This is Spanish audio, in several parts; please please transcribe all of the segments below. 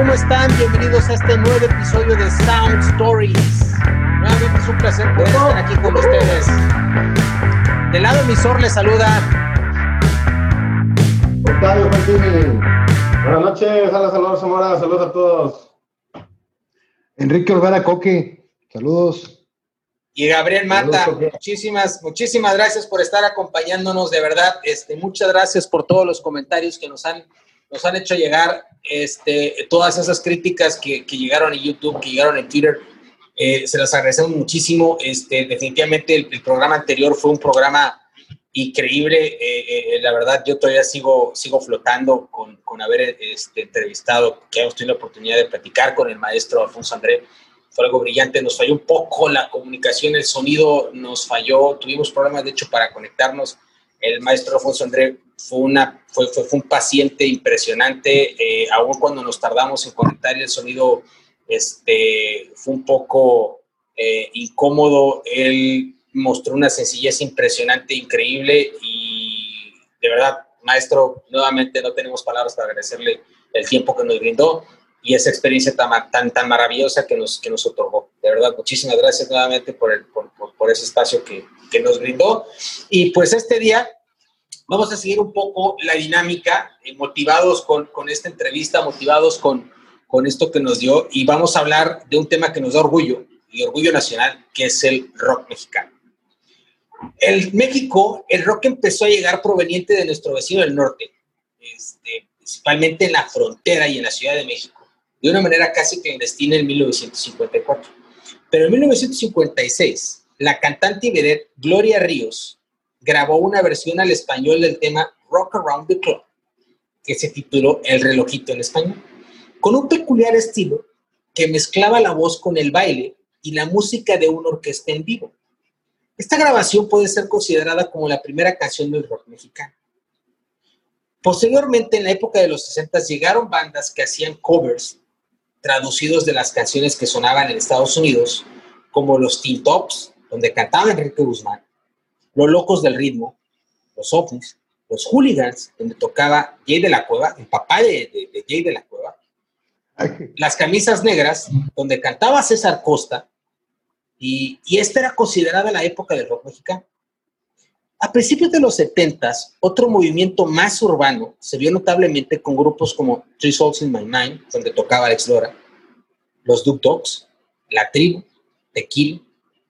¿Cómo están? Bienvenidos a este nuevo episodio de Sound Stories. Nuevamente es un placer poder estar aquí con ustedes. Del lado emisor les saluda. Octavio Martínez. Buenas noches, hola, saludos, Zamora, saludos a todos. Enrique Olvera Coque, saludos. Y Gabriel Mata, muchísimas, muchísimas gracias por estar acompañándonos, de verdad. Este, muchas gracias por todos los comentarios que nos han, nos han hecho llegar, este, todas esas críticas que, que llegaron en YouTube, que llegaron en Twitter. Eh, se las agradecemos muchísimo. Este, definitivamente el, el, programa anterior fue un programa increíble. Eh, eh, la verdad, yo todavía sigo, sigo flotando con, con haber este, entrevistado, que hemos tenido la oportunidad de platicar con el maestro Alfonso André fue algo brillante. Nos falló un poco la comunicación, el sonido nos falló, tuvimos problemas de hecho para conectarnos. El maestro Alfonso André fue, una, fue, fue, fue un paciente impresionante, eh, aún cuando nos tardamos en conectar el sonido este, fue un poco eh, incómodo. Él mostró una sencillez impresionante, increíble y de verdad, maestro, nuevamente no tenemos palabras para agradecerle el tiempo que nos brindó y esa experiencia tan, tan, tan maravillosa que nos, que nos otorgó. De verdad, muchísimas gracias nuevamente por, el, por, por, por ese espacio que, que, nos brindó. Y pues este día vamos a seguir un poco la dinámica, eh, motivados con, con, esta entrevista, motivados con, con esto que nos dio, y vamos a hablar de un tema que nos da orgullo, y orgullo nacional, que es el rock mexicano. El México, el rock empezó a llegar proveniente de nuestro vecino del norte, este, principalmente en la frontera y en la Ciudad de México de una manera casi clandestina en 1954. Pero en 1956, la cantante y Gloria Ríos grabó una versión al español del tema Rock Around the Clock, que se tituló El relojito en español, con un peculiar estilo que mezclaba la voz con el baile y la música de una orquesta en vivo. Esta grabación puede ser considerada como la primera canción del rock mexicano. Posteriormente, en la época de los 60, llegaron bandas que hacían covers traducidos de las canciones que sonaban en Estados Unidos, como los Teen Tops, donde cantaba Enrique Guzmán, Los Locos del Ritmo, Los OVNIs, Los Hooligans, donde tocaba Jay de la Cueva, el papá de, de, de Jay de la Cueva, Las Camisas Negras, donde cantaba César Costa, y, y esta era considerada la época del rock mexicano. A principios de los 70, otro movimiento más urbano se vio notablemente con grupos como Three Souls in My Mind, donde tocaba Alex Lora, los Duke Dogs, La Tribu, Tequila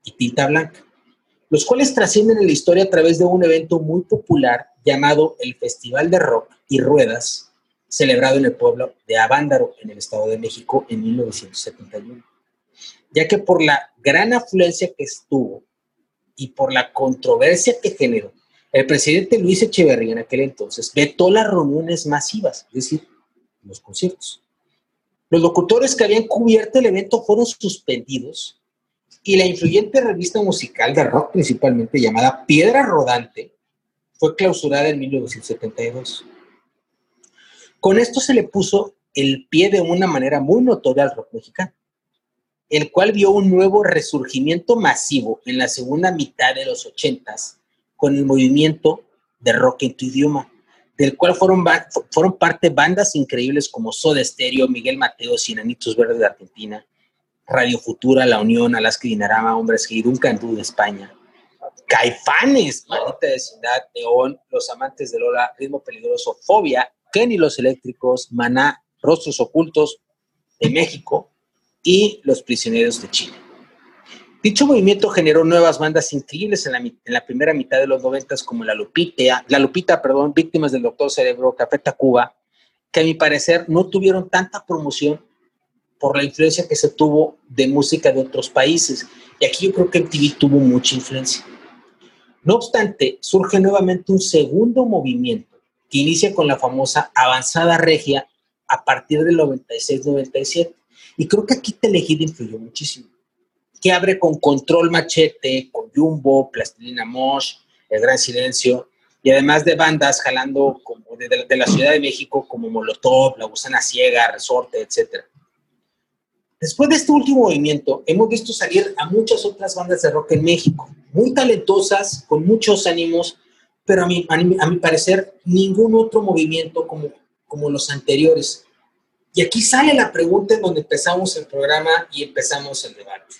y Tinta Blanca, los cuales trascienden en la historia a través de un evento muy popular llamado el Festival de Rock y Ruedas, celebrado en el pueblo de Avándaro, en el Estado de México, en 1971. Ya que por la gran afluencia que estuvo y por la controversia que generó, el presidente Luis Echeverría en aquel entonces vetó las reuniones masivas, es decir, los conciertos. Los locutores que habían cubierto el evento fueron suspendidos y la influyente revista musical de rock principalmente llamada Piedra Rodante fue clausurada en 1972. Con esto se le puso el pie de una manera muy notoria al rock mexicano el cual vio un nuevo resurgimiento masivo en la segunda mitad de los ochentas con el movimiento de rock en tu idioma, del cual fueron, fueron parte bandas increíbles como Soda Stereo, Miguel Mateo, Sinanitos Verdes de Argentina, Radio Futura, La Unión, Alaska y Dinarama, Hombres G, Duncan España, Caifanes, Maldita Vecindad, Neón, Los Amantes de Lola, Ritmo Peligroso, Fobia, Kenny Los Eléctricos, Maná, Rostros Ocultos de México, y Los Prisioneros de Chile. Dicho movimiento generó nuevas bandas increíbles en la, en la primera mitad de los noventas como La Lupita, La Lupita, perdón, Víctimas del Doctor Cerebro, Café Tacuba, que a mi parecer no tuvieron tanta promoción por la influencia que se tuvo de música de otros países. Y aquí yo creo que MTV tuvo mucha influencia. No obstante, surge nuevamente un segundo movimiento que inicia con la famosa avanzada regia a partir del 96-97 y creo que aquí Telehit influyó muchísimo. Que abre con Control Machete, con Jumbo, Plastilina Mosh, El Gran Silencio, y además de bandas jalando como de, de, de, la Ciudad de México como Molotov, La Gusana Ciega, Resorte, etc. Después de este último movimiento, hemos visto salir a muchas otras bandas de rock en México, muy talentosas, con muchos ánimos, pero a mi, a mi, a mi parecer ningún otro movimiento como, como los anteriores Y aquí sale la pregunta en donde empezamos el programa y empezamos el debate.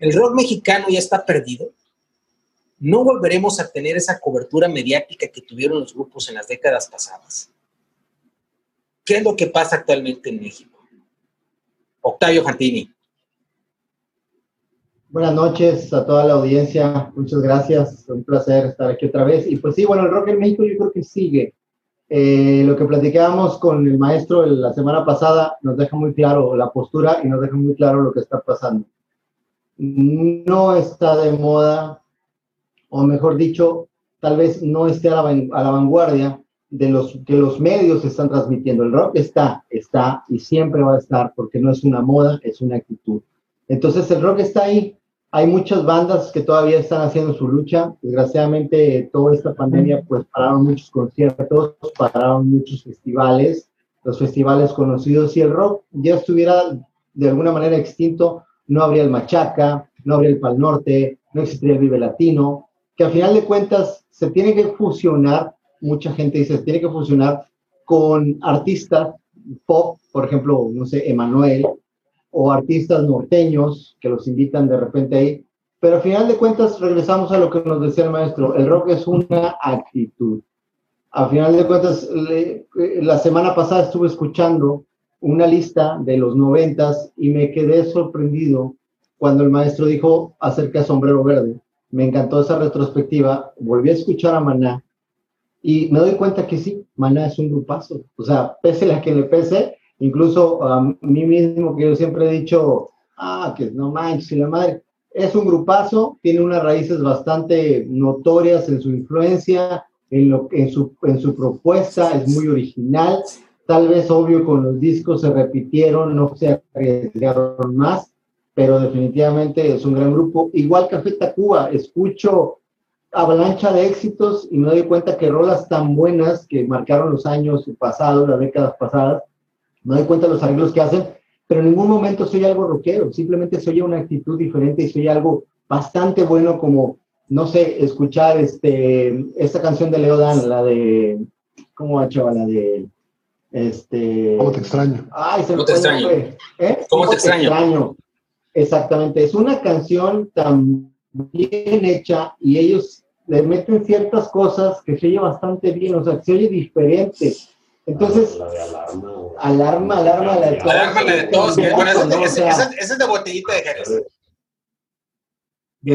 ¿El rock mexicano ya está perdido? ¿No volveremos a tener esa cobertura mediática que tuvieron los grupos en las décadas pasadas? ¿Qué es lo que pasa actualmente en México? Octavio Fantini. Buenas noches a toda la audiencia, muchas gracias, un placer estar aquí otra vez. Y pues sí, bueno, el rock en México yo creo que sigue. Eh, lo que platicábamos con el maestro la semana pasada nos deja muy claro la postura y nos deja muy claro lo que está pasando. No está de moda, o mejor dicho, tal vez no esté a la, a la vanguardia de los que los medios están transmitiendo. El rock está, está y siempre va a estar porque no es una moda, es una actitud. Entonces el rock está ahí, hay muchas bandas que todavía están haciendo su lucha. Desgraciadamente, toda esta pandemia, pues pararon muchos conciertos, pararon muchos festivales, los festivales conocidos. Si el rock ya estuviera de alguna manera extinto, no habría el Machaca, no habría el Pal Norte, no existiría el Vive Latino, que al final de cuentas se tiene que fusionar, mucha gente dice, tiene que fusionar con artistas pop, por ejemplo, no sé, Emanuel, o artistas norteños que los invitan de repente ahí. Pero al final de cuentas regresamos a lo que nos decía el maestro, el rock es una actitud. Al final de cuentas, la semana pasada estuve escuchando una lista de los noventas y me quedé sorprendido cuando el maestro dijo acerca de Sombrero Verde. Me encantó esa retrospectiva, volví a escuchar a Maná y me doy cuenta que sí, Maná es un grupazo. O sea, pese a que le pese, Incluso a mí mismo, que yo siempre he dicho, ah, que no manches, y la madre, es un grupazo, tiene unas raíces bastante notorias en su influencia, en, lo, en, su, en su propuesta, es muy original. Tal vez, obvio, con los discos se repitieron, no se arriesgaron más, pero definitivamente es un gran grupo. Igual Café Tacuba, escucho avalancha de éxitos y me doy cuenta que rolas tan buenas que marcaron los años pasados, las décadas pasadas, no doy cuenta de los arreglos que hacen, pero en ningún momento soy algo rockero, simplemente soy una actitud diferente y soy algo bastante bueno como, no sé, escuchar este, esta canción de Leo Dan, la de, ¿cómo va, chaval? La de, este... ¿Cómo te extraño? Ay, se ¿Cómo te extraño? ¿Eh? ¿Cómo, te extraño? Exactamente, es una canción tan bien hecha y ellos le meten ciertas cosas que se oye bastante bien, o sea, que se oye diferente. Entonces, La de alarma. alarma, alarma, la de todos. Alarma la de todos. Esa- esa es de botellita de Jerez. de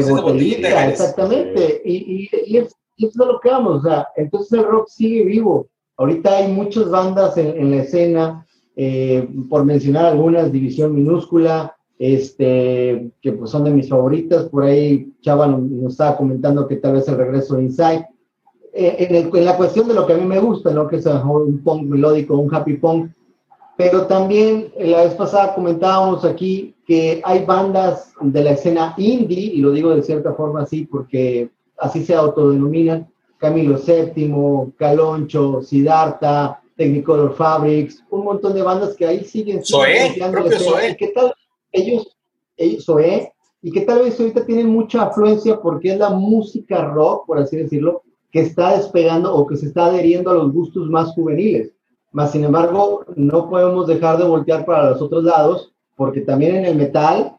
esa es de botellita, botellita, Jerez. exactamente. Y, y, y es, y es de lo que vamos, o sea, entonces el rock sigue vivo. Ahorita hay muchas bandas en, en la escena, eh, por mencionar algunas, División Minúscula, este, que pues son de mis favoritas. Por ahí Chava nos, estaba comentando que tal vez el regreso de Inside. Eh, en, el- en la cuestión de lo que a mí me gusta, ¿no? que es un punk melódico, un happy punk, pero también eh, la vez pasada comentábamos aquí que hay bandas de la escena indie, y lo digo de cierta forma así porque así se autodenominan, Camilo VII, Caloncho, Siddhartha, Technicolor Fabrics, un montón de bandas que ahí siguen. propio escena. Zoé. ¿Y qué tal? Ellos, ellos, Zoé, y que tal vez ahorita tienen mucha afluencia porque es la música rock, por así decirlo, que está despegando o que se está adheriendo a los gustos más juveniles. Más sin embargo, no podemos dejar de voltear para los otros lados, porque también en el metal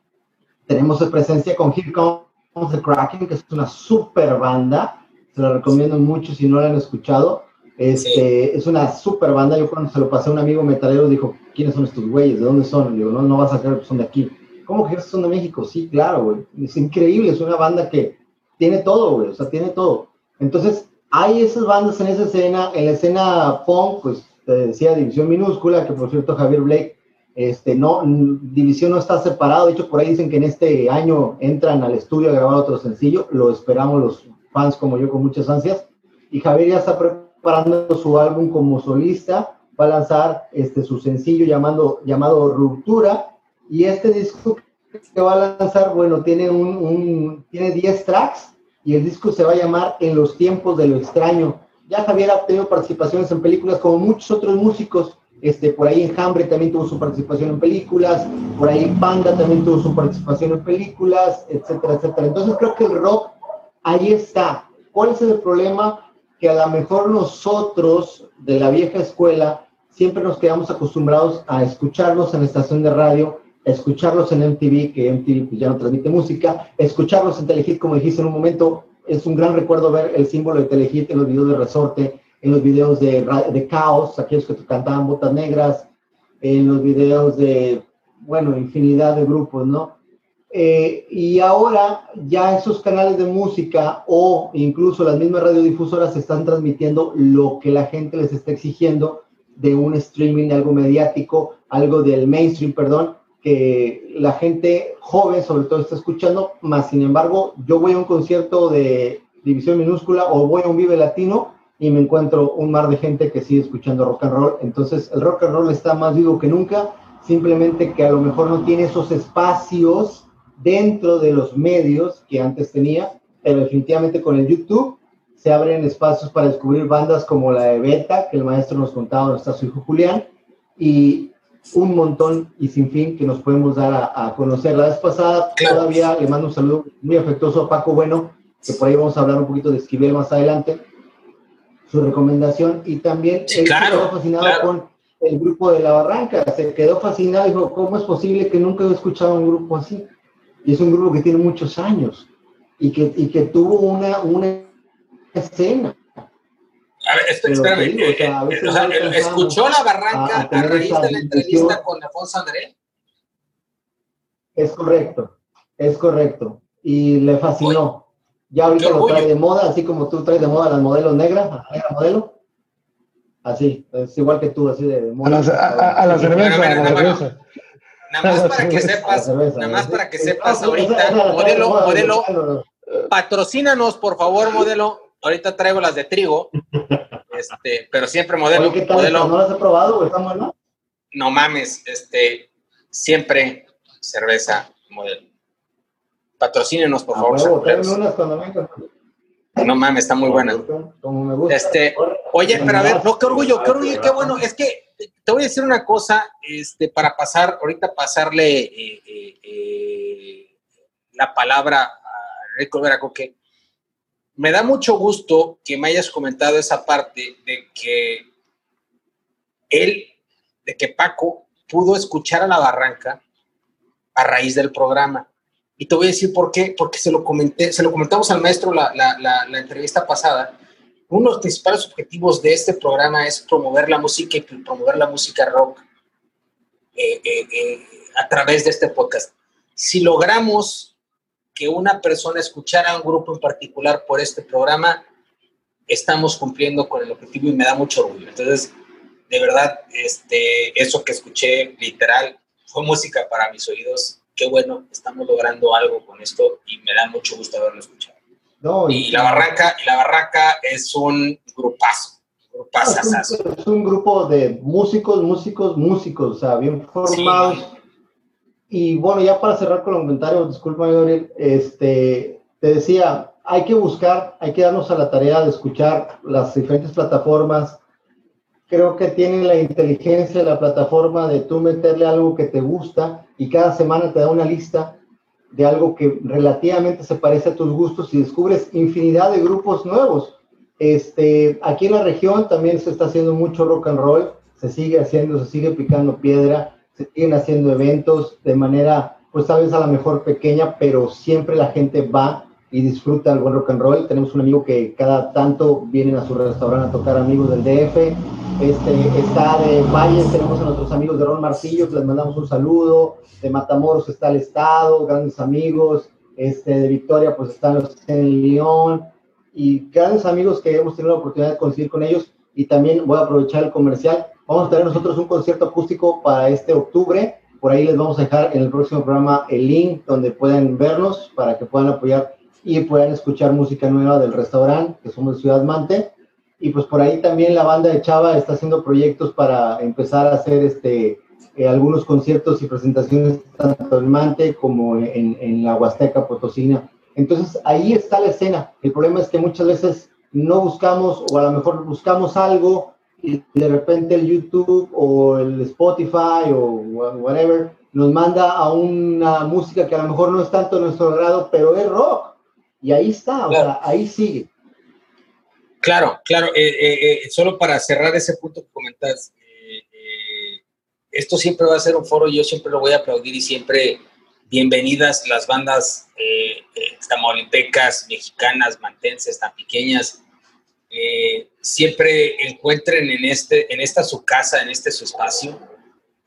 tenemos presencia con Here Comes the Kraken, que es una super banda. Se la recomiendo mucho si no la han escuchado. Este, Es una super banda. Yo cuando se lo pasé a un amigo metalero, dijo, ¿quiénes son estos güeyes? ¿De dónde son? Le digo, no, no vas a creer que son de aquí. ¿Cómo que son de México? Sí, claro, güey. Es increíble. Es una banda que tiene todo, güey. O sea, tiene todo. Entonces, hay esas bandas en esa escena. En la escena punk, pues, te decía División Minúscula, que por cierto Javier Blake, este, no, División no está separado. De hecho, por ahí dicen que en este año entran al estudio a grabar otro sencillo. Lo esperamos los fans como yo con muchas ansias. Y Javier ya está preparando su álbum como solista. Va a lanzar este, su sencillo llamando, llamado Ruptura. Y este disco que va a lanzar, bueno, tiene, un- tiene 10 tracks y el disco se va a llamar En los tiempos de lo extraño. Ya Javier ha tenido participaciones en películas como muchos otros músicos. Este, por ahí Enjambre también tuvo su participación en películas, por ahí Panda también tuvo su participación en películas, etcétera, etcétera. Entonces creo que el rock ahí está. ¿Cuál es el problema? Que a lo mejor nosotros de la vieja escuela siempre nos quedamos acostumbrados a escucharlos en estación de radio, escucharlos en MTV, que MTV pues, ya no transmite música, escucharlos en Telehit, como dijiste en un momento, es un gran recuerdo ver el símbolo de Telehit en los videos de Resorte, en los videos de, de Caos, aquellos que cantaban botas negras, en los videos de, bueno, infinidad de grupos, ¿no? Eh, y ahora ya esos canales de música o incluso las mismas radiodifusoras están transmitiendo lo que la gente les está exigiendo de un streaming, algo mediático, algo del mainstream, perdón, que la gente joven sobre todo está escuchando, más sin embargo, yo voy a un concierto de División Minúscula o voy a un Vive Latino y me encuentro un mar de gente que sigue escuchando rock and roll, entonces el rock and roll está más vivo que nunca, simplemente que a lo mejor no tiene esos espacios dentro de los medios que antes tenía, pero definitivamente con el YouTube se abren espacios para descubrir bandas como la de Beta, que el maestro nos contaba, donde está su hijo Julián, y un montón y sin fin que nos podemos dar a, conocer. La vez pasada todavía le mando un saludo muy afectuoso a Paco Bueno, que por ahí vamos a hablar un poquito de Esquivel más adelante, su recomendación, y también él se quedó fascinado con el grupo de La Barranca, se quedó fascinado, dijo, ¿cómo es posible que nunca he escuchado un grupo así? Y es un grupo que tiene muchos años y que, y que tuvo una, una escena. A ver, espérame, eh, eh, ¿escuchó la barranca a, raíz de la entrevista con Alfonso André? Es correcto, es correcto. Y le fascinó. ya ahorita lo trae de moda, así como tú traes de moda las modelos negras, a la modelo. Así, es igual que tú, así de moda. A la, cerveza, Nada más para que sepas, nada más para que sepas ahorita, modelo, modelo, patrocínanos, por favor, modelo. Ahorita traigo las de trigo, este, pero siempre modelo. modelo. ¿No las he probado? ¿Están buenas? No mames, este, siempre cerveza modelo. Patrocínenos, por favor. no mames, está muy buena. Como me gusta. Este, oye, pero a ver, no, qué orgullo, qué orgullo, qué bueno. Es que te voy a decir una cosa, este, para pasar, ahorita pasarle eh, eh, eh, la palabra a Rico Veracoque. Me da mucho gusto que me hayas comentado esa parte de que él, de que Paco pudo escuchar a la barranca a raíz del programa. Y te voy a decir por qué, porque se lo comenté, se lo comentamos al maestro la, la entrevista pasada uno de los principales objetivos de este programa es promover la música y promover la música rock eh, eh, eh, a través de este podcast. Si logramos que una persona escuchara a un grupo en particular por este programa, estamos cumpliendo con el objetivo y me da mucho orgullo. Entonces, de verdad, este, eso que escuché literal fue música para mis oídos. Qué bueno, estamos logrando algo con esto y me da mucho gusto haberlo escuchado y, la barranca, y la barranca es un grupazo. es, un, grupo de músicos, músicos, músicos, o sea, bien formados. Y bueno, ya para cerrar con los comentarios, disculpa, Gabriel, este, te decía, hay que buscar, hay que darnos a la tarea de escuchar las diferentes plataformas. Creo que tienen la inteligencia de la plataforma de tú meterle algo que te gusta y cada semana te da una lista de algo que relativamente se parece a tus gustos y descubres infinidad de grupos nuevos. Este, aquí en la región también se está haciendo mucho rock and roll, se sigue haciendo, se sigue picando piedra, se siguen haciendo eventos de manera, pues tal vez a lo mejor pequeña, pero siempre la gente va y disfruta el buen rock and roll. Tenemos un amigo que cada tanto vienen a su restaurante a tocar amigos del DF. Este, está de Valles, tenemos a nuestros amigos de Ron Marcillo, les mandamos un saludo. De Matamoros está el Estado, grandes amigos. Este, de Victoria, pues están los en León. Y grandes amigos que hemos tenido la oportunidad de conseguir con ellos. Y también voy a aprovechar el comercial. Vamos a tener nosotros un concierto acústico para este octubre. Por ahí les vamos a dejar en el próximo programa el link donde pueden vernos para que puedan apoyar y puedan escuchar música nueva del restaurante, que somos de Ciudad Mante. Y pues por ahí también la banda de Chava está haciendo proyectos para empezar a hacer este, eh, algunos conciertos y presentaciones tanto en Mante como en, en la Huasteca Potosina. Entonces ahí está la escena. El problema es que muchas veces no buscamos o a lo mejor buscamos algo y de repente el YouTube o el Spotify o whatever nos manda a una música que a lo mejor no es tanto nuestro grado, pero es rock. Y ahí está, o sea, ahí sigue. Claro, claro. Eh, eh, eh, solo para cerrar ese punto que comentas, esto siempre va a ser un foro, yo siempre lo voy a aplaudir y siempre bienvenidas las bandas tamaulipecas, mexicanas, mantenses, tan pequeñas. Siempre encuentren en, este, en esta su casa, en este su espacio.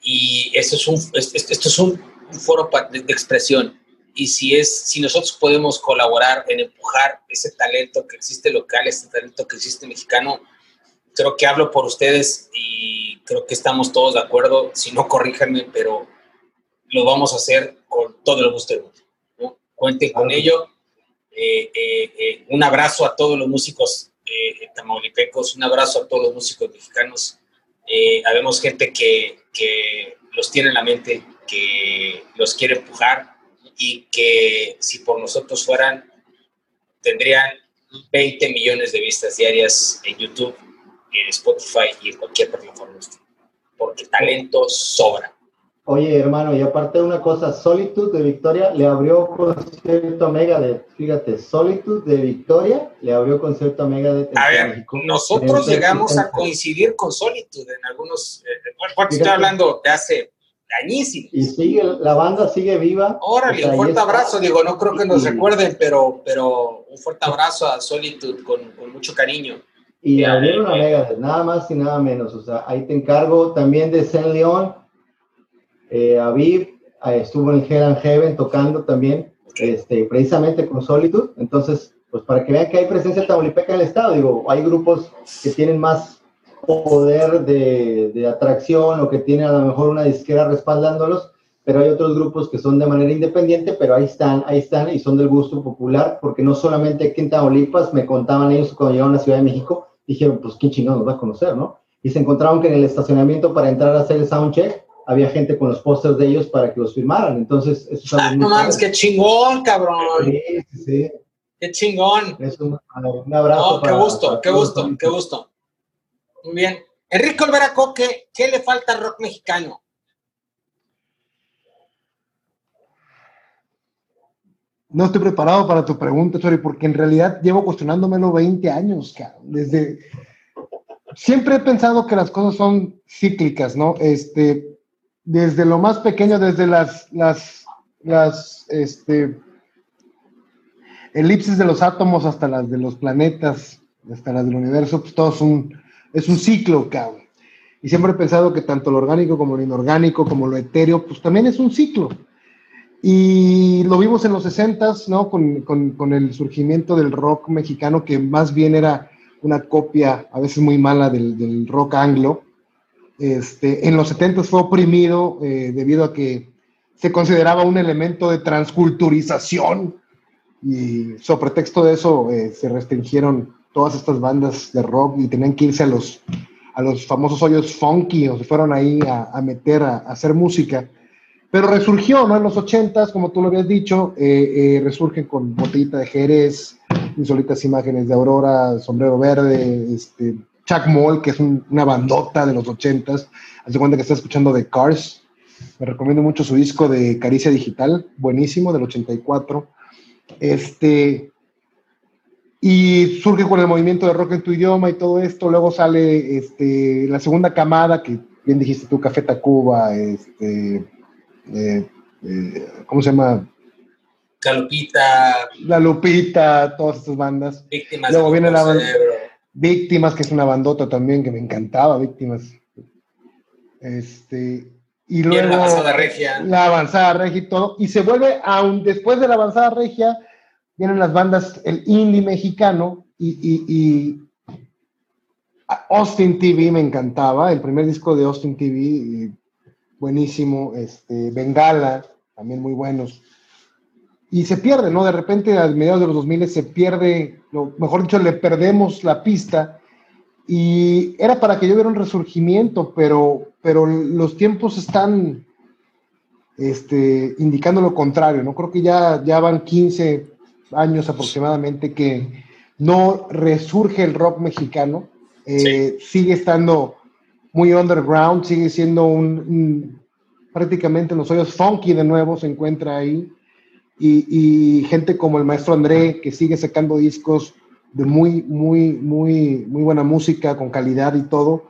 Y esto es un, esto es un, foro de, expresión. Y si, es, si nosotros podemos colaborar en empujar ese talento que existe local, ese talento que existe mexicano, creo que hablo por ustedes y creo que estamos todos de acuerdo. Si no, corríjanme, pero lo vamos a hacer con todo el gusto del mundo. Cuenten con ello. Eh, eh, eh, un abrazo a todos los músicos tamaulipecos, un abrazo a todos los músicos mexicanos. habemos gente que, que los tiene en la mente, que los quiere empujar y que si por nosotros fueran, tendrían 20 millones de vistas diarias en YouTube, en Spotify y en cualquier plataforma. Porque talento sobra. Oye, hermano, y aparte de una cosa, Solitude de Victoria le abrió concierto a Megadeth. Fíjate, Solitude de Victoria le abrió concierto a Megadeth. A ver, nosotros llegamos a coincidir con Solitude en algunos. Eh, bueno, estoy hablando de hace añísimos. Y sigue, la banda sigue viva. Órale, un fuerte abrazo. Digo, no creo que nos recuerden, pero, pero un fuerte abrazo a Solitude con, con mucho cariño. Y abrieron a Megadeth, nada más y nada menos. O sea, ahí te encargo también de Saint León eh, Aviv estuvo en Hell and Heaven tocando también, este, precisamente con Solitude. Entonces, pues para que vean que hay presencia tamaulipeca en el estado, digo, hay grupos que tienen más poder de, de, atracción o que tienen a lo mejor una disquera respaldándolos, pero hay otros grupos que son de manera independiente, pero ahí están, ahí están y son del gusto popular, porque no solamente aquí en Tamaulipas, me contaban ellos cuando llegaron a la Ciudad de México, dijeron, pues quién chingados nos va a conocer, ¿no? Y se encontraron que en el estacionamiento para entrar a hacer el soundcheck, había gente con los pósters de ellos para que los firmaran. Entonces, eso es ah, no mames, qué chingón, cabrón. Sí, sí, Qué chingón. un abrazo. qué gusto, qué gusto, qué gusto. Muy bien. Enrique Olvera ¿qué le falta al rock mexicano? No estoy preparado para tu pregunta, Chori, porque en realidad llevo cuestionándomelo 20 años. Desde. Siempre he pensado que las cosas son cíclicas, ¿no? Este, desde lo más pequeño, desde las, las, las este, de los átomos hasta las de los planetas, hasta las del universo, pues todo es un, es un ciclo, cabrón. Y siempre he pensado que tanto lo orgánico como lo inorgánico, como lo etéreo, pues también es un ciclo. Y lo vimos en los 60 ¿no? Con, con, el surgimiento del rock mexicano, que más bien era una copia, a veces muy mala, del, del rock anglo. Este, en los 70 fue oprimido eh, debido a que se consideraba un elemento de transculturización y sobre pretexto de eso eh, se restringieron todas estas bandas de rock y tenían que irse a los, a los famosos hoyos funky o se fueron ahí a, meter a, hacer música. Pero resurgió, ¿no? En los 80 como tú lo habías dicho, eh, resurgen con botellita de Jerez, insólitas imágenes de Aurora, sombrero verde, este, Chuck Moll, que es una bandota de los ochentas. Hace cuenta que está escuchando The Cars. Me recomiendo mucho su disco de Caricia Digital, buenísimo, del 84. Este, y surge con el movimiento de rock en tu idioma y todo esto. Luego sale este, la segunda camada, que bien dijiste tú, Café Tacuba, este, eh, eh, ¿cómo se llama? La Lupita. La Lupita, todas estas bandas. Víctimas Luego viene la banda. Víctimas, que es una bandota también que me encantaba, Víctimas. Este, y luego. la avanzada regia. La avanzada regia y todo. Y se vuelve, aún después de la avanzada regia, vienen las bandas, el indie mexicano y, Austin TV me encantaba, el primer disco de Austin TV, buenísimo, este, Bengala, también muy buenos y se pierde, ¿no? De repente a mediados de los 2000 se pierde, lo, mejor dicho, le perdemos la pista y era para que yo viera un resurgimiento, pero, pero los tiempos están este, indicando lo contrario, ¿no? Creo que ya, ya van 15 años aproximadamente que no resurge el rock mexicano, eh, sigue estando muy underground, sigue siendo un, un prácticamente en los hoyos funky de nuevo se encuentra ahí y, gente como el maestro André, que sigue sacando discos de muy, muy, muy, muy buena música, con calidad y todo.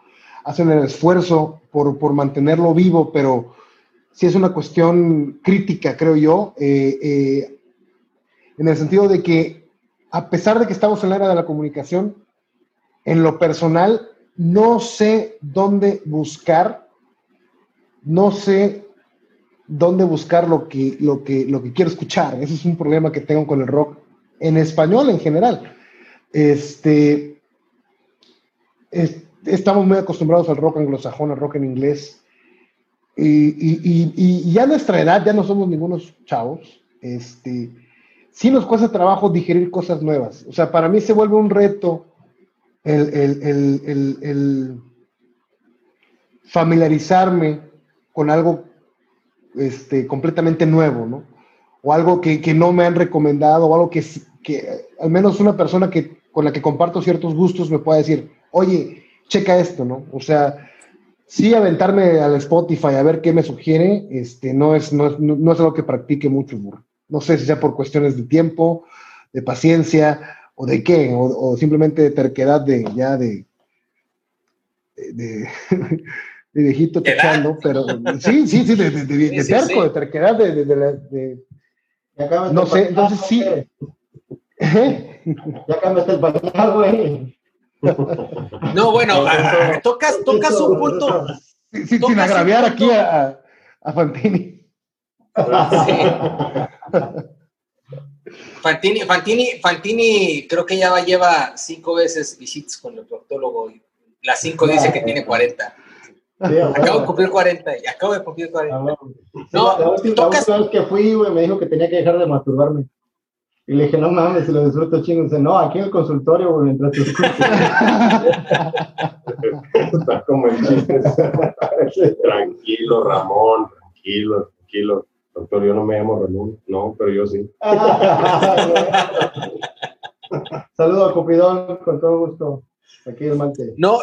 hacen el esfuerzo por, por mantenerlo vivo, pero sí es una cuestión crítica, creo yo, eh, eh, en el sentido de que a pesar de que estamos en la era de la comunicación, en lo personal no sé dónde buscar, no sé dónde buscar lo que, lo que, lo que quiero escuchar. Ese es un problema que tengo con el rock en español en general. Este, estamos muy acostumbrados al rock anglosajón, al rock en inglés. Y, ya a nuestra edad ya no somos ningunos chavos. Este, sí nos cuesta trabajo digerir cosas nuevas. O sea, para mí se vuelve un reto el, familiarizarme con algo este, completamente nuevo, ¿no? O algo que, no me han recomendado, o algo que, al menos una persona que, con la que comparto ciertos gustos me pueda decir, oye, checa esto, ¿no? O sea, sí aventarme al Spotify a ver qué me sugiere, este, no, es, no, es, algo que practique mucho, no sé si sea por cuestiones de tiempo, de paciencia, o de qué, o, simplemente de terquedad de ya de, de, de viejito techando, pero sí, sí, sí, de, de, de terco, de terquedad, de, de, no sé, entonces sí. Ya cambiaste el pañal, güey. No, bueno, tocas, tocas un punto. sin agraviar aquí a, a Fantini. Fantini, Fantini, Fantini, creo que ya lleva cinco veces visitas con el proctólogo y las cinco dice que tiene 40. acabo de cumplir 40 y acabo de cumplir 40. Ah, no, la, última, vez que fui, güey, me dijo que tenía que dejar de masturbarme. Y le dije, no mames, se lo disfruto chingo. Dice, no, aquí en el consultorio, güey, mientras te Está como en chistes. tranquilo, Ramón, tranquilo, tranquilo. Doctor, yo no me llamo Ramón. No, pero yo sí. Saludos a Cupidón, con todo gusto. Aquí el mante. No,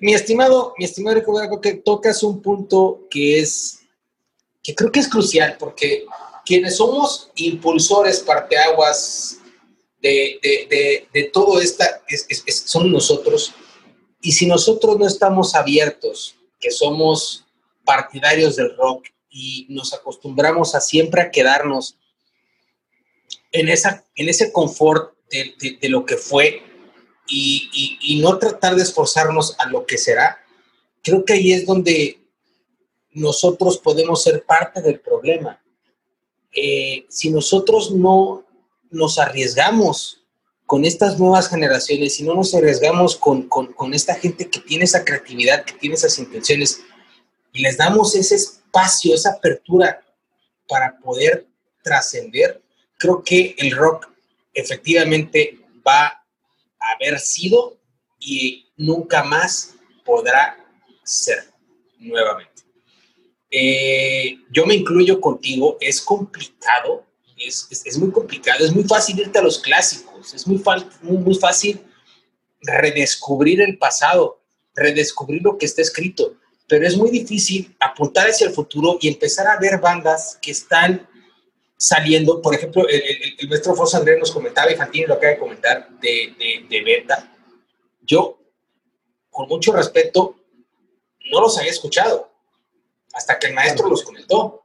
mi estimado, mi estimado creo que tocas un punto que es, que creo que es crucial, porque quienes somos impulsores, parteaguas de, de, de, de todo esto, son nosotros. Y si nosotros no estamos abiertos, que somos partidarios del rock y nos acostumbramos a siempre a quedarnos en, esa, en ese confort de, lo que fue y, y, no tratar de esforzarnos a lo que será, creo que ahí es donde nosotros podemos ser parte del problema. Eh, si nosotros no nos arriesgamos con estas nuevas generaciones, si no nos arriesgamos con, con, con esta gente que tiene esa creatividad, que tiene esas intenciones, y les damos ese espacio, esa apertura para poder trascender, creo que el rock efectivamente va a haber sido y nunca más podrá ser nuevamente. Eh, yo me incluyo contigo, es complicado, es, es, muy complicado, es muy fácil irte a los clásicos, es muy, muy, muy fácil redescubrir el pasado, redescubrir lo que está escrito, pero es muy difícil apuntar hacia el futuro y empezar a ver bandas que están saliendo. Por ejemplo, el, el, maestro Fosa Andrés nos comentaba, y Fantini lo acaba de comentar, de, de, de Beta. Yo, con mucho respeto, no los había escuchado hasta que el maestro los comentó.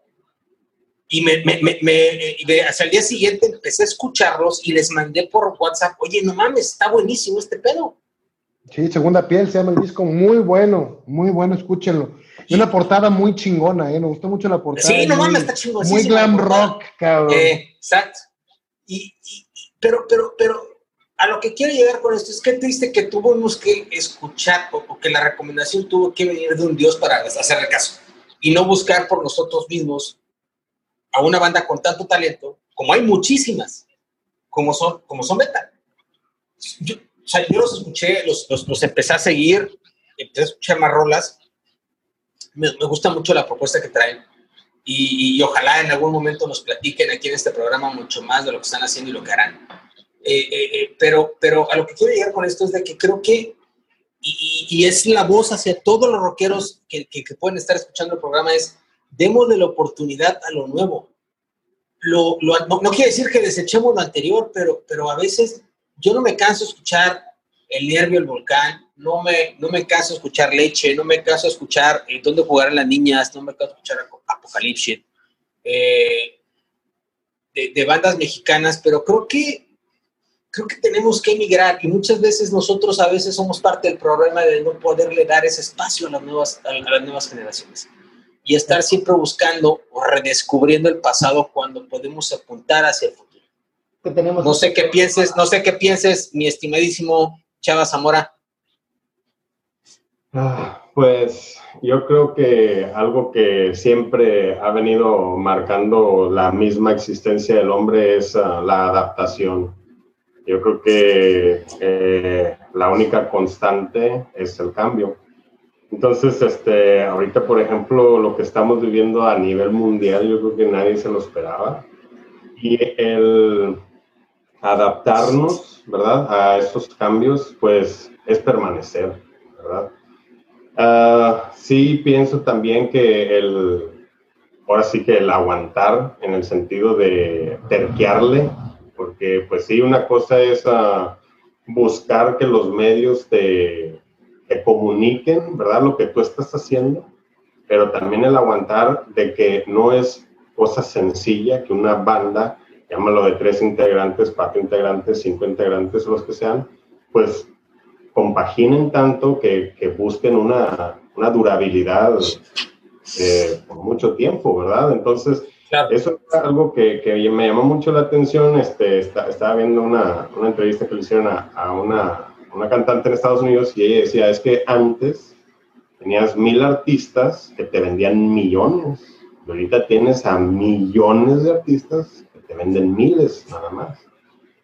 Y me, me, me, hasta el día siguiente empecé a escucharlos y les mandé por WhatsApp, oye, no mames, está buenísimo este pedo. Sí, Segunda Piel se llama el disco, muy bueno, muy bueno, escúchenlo. Y una portada muy chingona, ¿eh? Me gustó mucho la portada. Sí, no mames, está chingona. Muy glam rock, cabrón. Eh, exacto. Y, pero, pero, pero, a lo que quiero llegar con esto es que triste que tuvimos que escuchar o, que la recomendación tuvo que venir de un Dios para hacerle caso y no buscar por nosotros mismos a una banda con tanto talento, como hay muchísimas, como son, como son Beta. Yo, o sea, yo los escuché, los, los, empecé a seguir, empecé a escuchar más rolas. Me, me gusta mucho la propuesta que traen. Y, y, ojalá en algún momento nos platiquen aquí en este programa mucho más de lo que están haciendo y lo que harán. Eh, eh, eh, pero, pero a lo que quiero llegar con esto es de que creo que, y, y es la voz hacia todos los rockeros que, que, que, pueden estar escuchando el programa, es démosle la oportunidad a lo nuevo. Lo, lo, no, no, quiere decir que desechemos lo anterior, pero, pero a veces yo no me canso de escuchar El Nervio, El Volcán, no me, no me caso escuchar Leche, no me caso escuchar eh, Dónde jugarán las niñas, no me caso escuchar Apocalipsis, eh, de, de bandas mexicanas, pero creo que creo que tenemos que emigrar y muchas veces nosotros a veces somos parte del problema de no poderle dar ese espacio a las nuevas, a las nuevas generaciones y estar siempre buscando o redescubriendo el pasado cuando podemos apuntar hacia el futuro. Tenemos no sé qué pienses, no sé qué pienses, mi estimadísimo Chava Zamora. Ah, pues yo creo que algo que siempre ha venido marcando la misma existencia del hombre es uh, la adaptación yo creo que eh, la única constante es el cambio. Entonces, este, ahorita, por ejemplo, lo que estamos viviendo a nivel mundial, yo creo que nadie se lo esperaba. Y el adaptarnos, ¿verdad? A estos cambios, pues es permanecer, ¿verdad? Uh, sí, pienso también que el, ahora sí que el aguantar en el sentido de terquearle porque pues sí, una cosa es ah, buscar que los medios te, te, comuniquen, ¿verdad? Lo que tú estás haciendo, pero también el aguantar de que no es cosa sencilla que una banda, llámalo de tres integrantes, cuatro integrantes, cinco integrantes, los que sean, pues compaginen tanto que, que busquen una, una durabilidad eh, por mucho tiempo, ¿verdad? Entonces, eso es algo que, que, me llamó mucho la atención. Este, estaba viendo una, una, entrevista que le hicieron a, a una, una, cantante en Estados Unidos y ella decía, es que antes tenías mil artistas que te vendían millones. Y ahorita tienes a millones de artistas te venden miles nada más.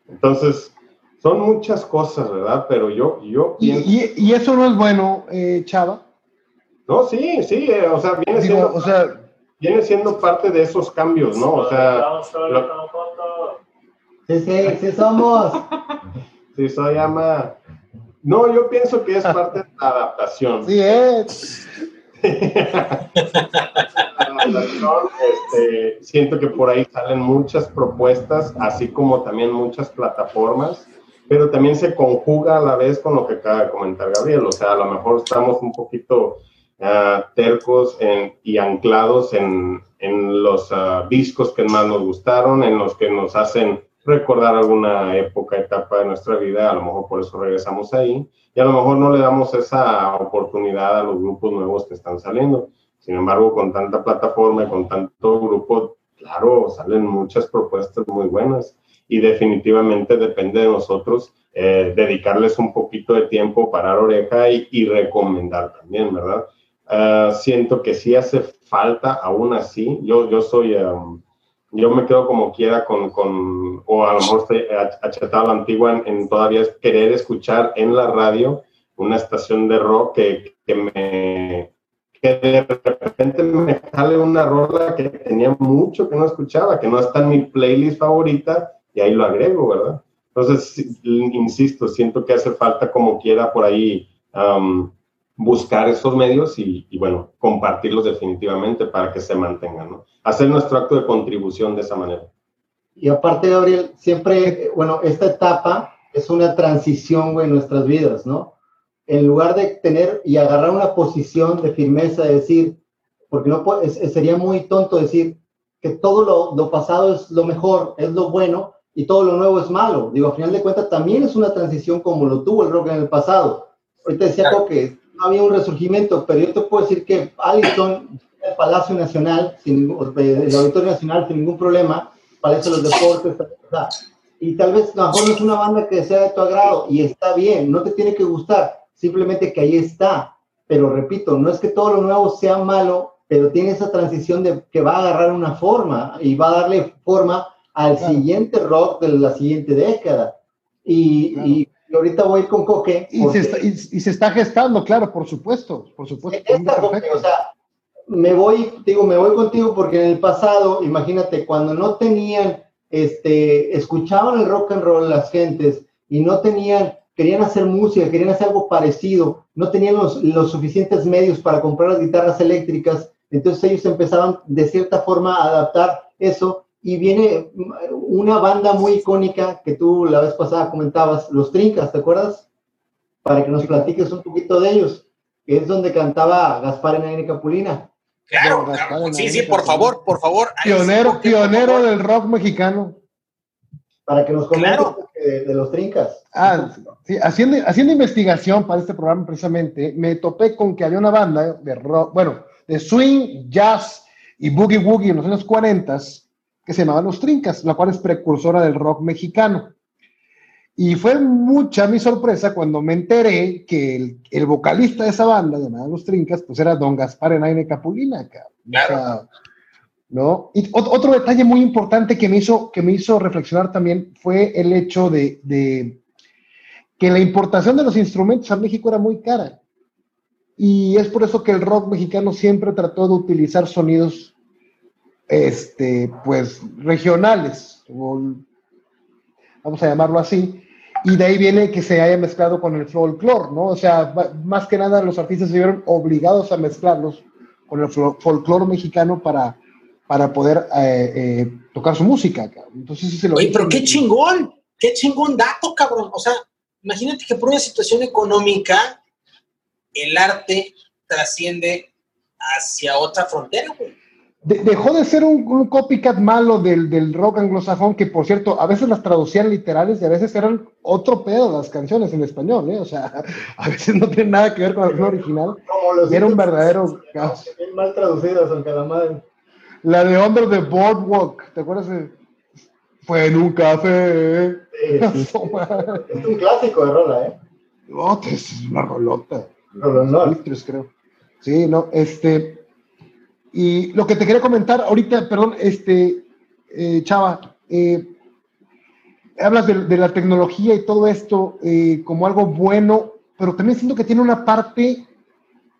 Entonces, son muchas cosas, ¿verdad? Pero yo, yo pienso... ¿Y, y, eso no es bueno, eh, Chava? No, sí, sí, eh, o sea, viene siendo... O sea, viene siendo parte de esos cambios, ¿no? O sea, sí, sí, sí somos. Sí, soy ama. No, yo pienso que es parte de la adaptación. Sí es. Este, siento que por ahí salen muchas propuestas, así como también muchas plataformas, pero también se conjuga a la vez con lo que acaba de comentar Gabriel. O sea, a lo mejor estamos un poquito tercos y anclados en, en los uh, discos que más nos gustaron, en los que nos hacen recordar alguna época, etapa de nuestra vida, a lo mejor por eso regresamos ahí, y a lo mejor no le damos esa oportunidad a los grupos nuevos que están saliendo. Sin embargo, con tanta plataforma y con tanto grupo, claro, salen muchas propuestas muy buenas y definitivamente depende de nosotros eh, dedicarles un poquito de tiempo, parar oreja y, y recomendar también, ¿verdad? Ah, siento que sí hace falta, aún así, yo, yo soy, um, yo me quedo como quiera con, con, o a lo mejor estoy achatado a la antigua en, todavía querer escuchar en la radio una estación de rock que, que me, que de repente me sale una rola que tenía mucho que no escuchaba, que no está en mi playlist favorita y ahí lo agrego, ¿verdad? Entonces, insisto, siento que hace falta como quiera por ahí um, buscar esos medios y, bueno, compartirlos definitivamente para que se mantengan, ¿no? Hacer nuestro acto de contribución de esa manera. Y aparte, Gabriel, siempre, bueno, esta etapa es una transición, en nuestras vidas, ¿no? En lugar de tener y agarrar una posición de firmeza, de decir, porque no sería muy tonto decir que todo lo, lo, pasado es lo mejor, es lo bueno y todo lo nuevo es malo. Digo, a final de cuentas también es una transición como lo tuvo el rock en el pasado. Ahorita decía claro. que había un resurgimiento, pero yo te puedo decir que Allison, el Palacio Nacional, sin, el Auditorio Nacional sin ningún problema, Palacio de los Deportes, y tal vez a lo mejor no es una banda que sea de tu agrado y está bien, no te tiene que gustar, simplemente que ahí está. Pero repito, no es que todo lo nuevo sea malo, pero tiene esa transición de que va a agarrar una forma y va a darle forma al siguiente rock de la siguiente década. Y, y y ahorita voy con Coque. Y, se está, y, se está, gestando, claro, por supuesto, por supuesto. o sea, me voy, digo, me voy contigo porque en el pasado, imagínate, cuando no tenían, este, escuchaban el rock and roll las gentes y no tenían, querían hacer música, querían hacer algo parecido, no tenían los, los suficientes medios para comprar las guitarras eléctricas, entonces ellos empezaban de cierta forma a adaptar eso y viene una banda muy icónica que tú la vez pasada comentabas, Los Trincas, ¿te acuerdas? para que nos platiques un poquito de ellos, que es donde cantaba Gaspar en Capulina. Claro, claro. sí, sí, por favor, por favor. Pionero, pionero del rock mexicano. Para que nos comentes de, los trincas. Ah, sí, haciendo, haciendo investigación para este programa precisamente, me topé con que había una banda de rock, bueno, de swing, jazz y boogie woogie en los años 40 que se llamaba Los Trincas, la cual es precursora del rock mexicano. Y fue mucha mi sorpresa cuando me enteré que el, vocalista de esa banda, llamada Los Trincas, pues era don Gaspar Enaine Capulina. Claro. ¿no? Y otro detalle muy importante que me, hizo, que me hizo reflexionar también fue el hecho de, de que la importación de los instrumentos a México era muy cara. Y es por eso que el rock mexicano siempre trató de utilizar sonidos este, pues, regionales, vamos a llamarlo así, y de ahí viene que se haya mezclado con el folclore, ¿no? O sea, más que nada los artistas se vieron obligados a mezclarlos con el folclore mexicano para, para poder eh, eh, tocar su música. Entonces, se lo Oye, pero qué chingón, qué chingón dato, cabrón. O sea, imagínate que por una situación económica, el arte trasciende hacia otra frontera, güey dejó de ser un, copycat malo del, rock anglosajón, que por cierto, a veces las traducían literales y a veces eran otro pedo las canciones en español, ¿eh? O sea, a veces no tienen nada que ver con el original. era un verdadero caos. mal traducidas, aunque la madre. La de Under the Boardwalk, ¿te acuerdas? Fue en un café. es un clásico de rola, ¿eh? No, es una rolota. Rolonor. creo. Sí, no, este y lo que te quería comentar ahorita, perdón, este, eh, Chava, eh, hablas de, la tecnología y todo esto eh, como algo bueno, pero también siento que tiene una parte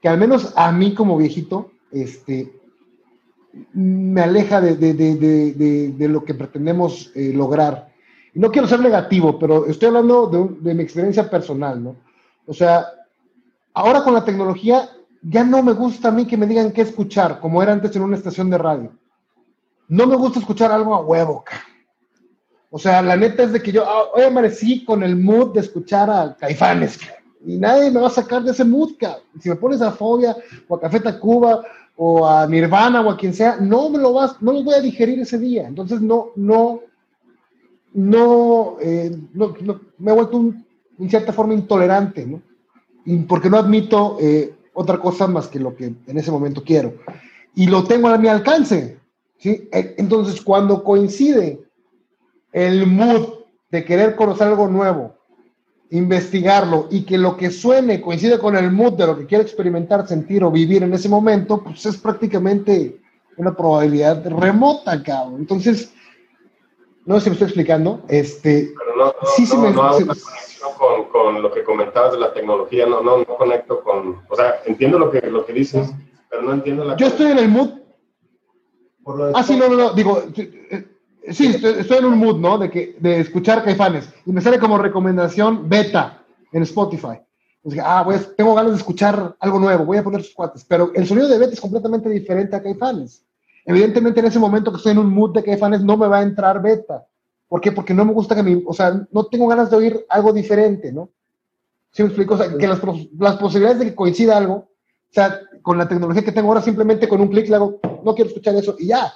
que al menos a mí como viejito, este, me aleja de, de lo que pretendemos lograr. No quiero ser negativo, pero estoy hablando de, mi experiencia personal, ¿no? O sea, ahora con la tecnología ya no me gusta a mí que me digan qué escuchar, como era antes en una estación de radio. No me gusta escuchar algo a huevo, O sea, la neta es de que yo ah, hoy amanecí con el mood de escuchar a Caifanes, y nadie me va a sacar de ese mood, Si me pones a Fobia o a Café Tacuba o a Nirvana o a quien sea, no me lo vas, no lo voy a digerir ese día. Entonces no, no, no, eh, me he vuelto en cierta forma intolerante, ¿no? Porque no admito eh, otra cosa más que lo que en ese momento quiero. Y lo tengo a mi alcance. ¿sí? E, entonces, cuando coincide el mood de querer conocer algo nuevo, investigarlo y que lo que suene coincide con el mood de lo que quiero experimentar, sentir o vivir en ese momento, pues es prácticamente una probabilidad remota, cabrón. Entonces, no sé si me estoy explicando. Este, sí, sí me, con, con, lo que comentabas de la tecnología, no, no, no conecto con, o sea, entiendo lo que, lo que dices, pero no entiendo la... Yo estoy en el mood. ah, sí, no, no, no, digo, eh, sí, estoy, en un mood, ¿no? De, que, de escuchar caifanes. Y me sale como recomendación beta en Spotify. ah, pues tengo ganas de escuchar algo nuevo, voy a poner sus cuates. Pero el sonido de beta es completamente diferente a caifanes. Evidentemente, en ese momento que estoy en un mood de caifanes, no me va a entrar beta. ¿Por qué? Porque no me gusta que me, o sea, no tengo ganas de oír algo diferente, ¿no? ¿Sí me explico? O sea, que las, posibilidades de que coincida algo, o sea, con la tecnología que tengo ahora, simplemente con un clic le hago, no quiero escuchar eso y ya.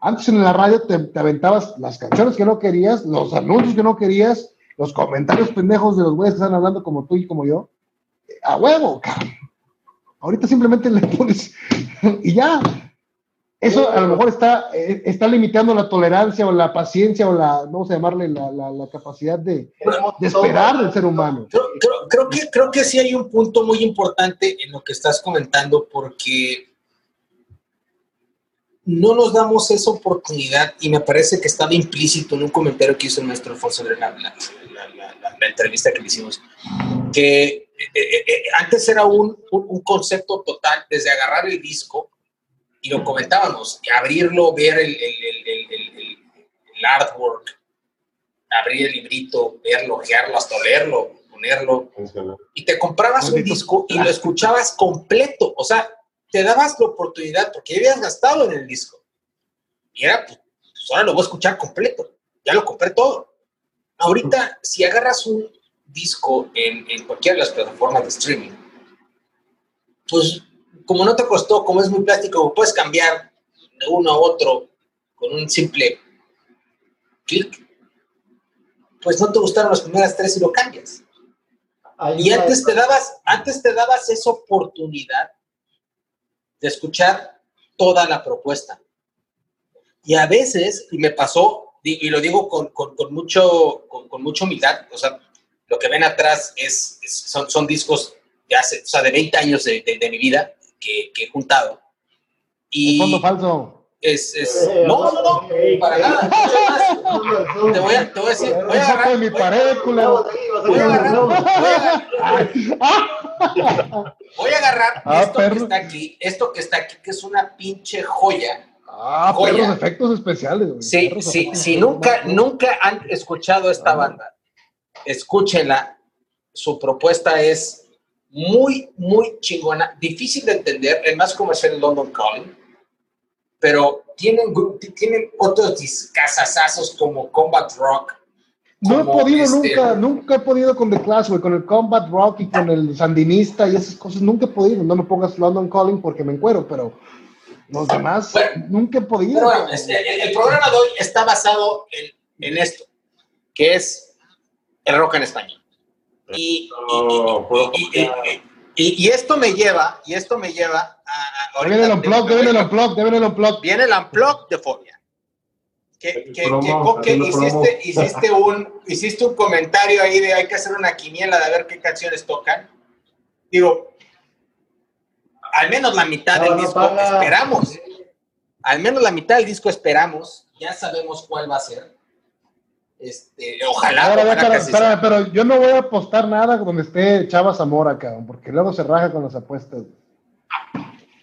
Antes en la radio te, te, aventabas las canciones que no querías, los anuncios que no querías, los comentarios pendejos de los güeyes que están hablando como tú y como yo. A huevo, cabrón. Ahorita simplemente le pones y ya. Eso a lo mejor está, eh, está limitando la tolerancia o la paciencia o la, vamos a llamarle la, la, capacidad de, de, esperar del ser humano. Creo, creo, que, creo que sí hay un punto muy importante en lo que estás comentando porque no nos damos esa oportunidad y me parece que estaba implícito en un comentario que hizo el maestro Alfonso en la, la, la, entrevista que le hicimos, que eh, eh, antes era un, un concepto total, desde agarrar el disco y lo comentábamos, abrirlo, ver el, el, el, el, artwork, abrir el librito, verlo, gearlo, hasta leerlo, ponerlo, y te comprabas un disco y lo escuchabas completo, o sea, te dabas la oportunidad porque ya habías gastado en el disco. Y era, pues, pues ahora lo voy a escuchar completo, ya lo compré todo. Ahorita, si agarras un, disco en, en cualquiera de las plataformas de streaming, pues como no te costó, como es muy plástico, puedes cambiar de uno a otro con un simple clic, pues no te gustaron las primeras tres y lo cambias. Y antes te dabas, antes te dabas esa oportunidad de escuchar toda la propuesta. Y a veces, y me pasó, y lo digo con, con- con mucho, con, con mucha humildad, o sea, lo que ven atrás es, es- son, son discos de hace, o sea, de 20 años de, de- de mi vida que, que he juntado. Y Fondo falso. es, es- no, no, no, para nada. Te voy a, te voy a decir, voy a agarrar, mi voy- pared, culero. Voy a agarrar, voy a agarrar- Voy a agarrar Ah, esto que está aquí, esto que está aquí, que es una pinche joya. Ah, Joya. perros efectos especiales. güey. Sí, Perros sí, si nunca, nunca han escuchado esta Ah. banda, escúchenla. Su propuesta es muy, muy chingona, difícil de entender, el más comercial es London Calling, pero tienen, tienen otros discasazazos como Combat Rock. No he podido este- nunca, nunca he podido con The Clash, güey, con el Combat Rock y con el Sandinista y esas cosas, nunca he podido. No me pongas London Calling porque me encuero, pero los demás Bueno, nunca he podido. Bueno, este, el, el programa de hoy está basado en, en esto, que es el rock en español. Y, y, y- y- y- y esto me lleva, y esto me lleva a... viene el unplug, viene el unplug, viene el unplug. Viene el unplug de Fobia. Que, que, que, hiciste, hiciste, un, hiciste un comentario ahí de hay que hacer una quiniela de ver qué canciones tocan. Digo, al menos la mitad No, del no disco paga. esperamos. Al menos la mitad del disco esperamos. Ya sabemos cuál va a ser. Este, ojalá, Ahora, pero yo no voy a apostar nada donde esté Chava Zamora, cabrón, porque luego se raja con las apuestas.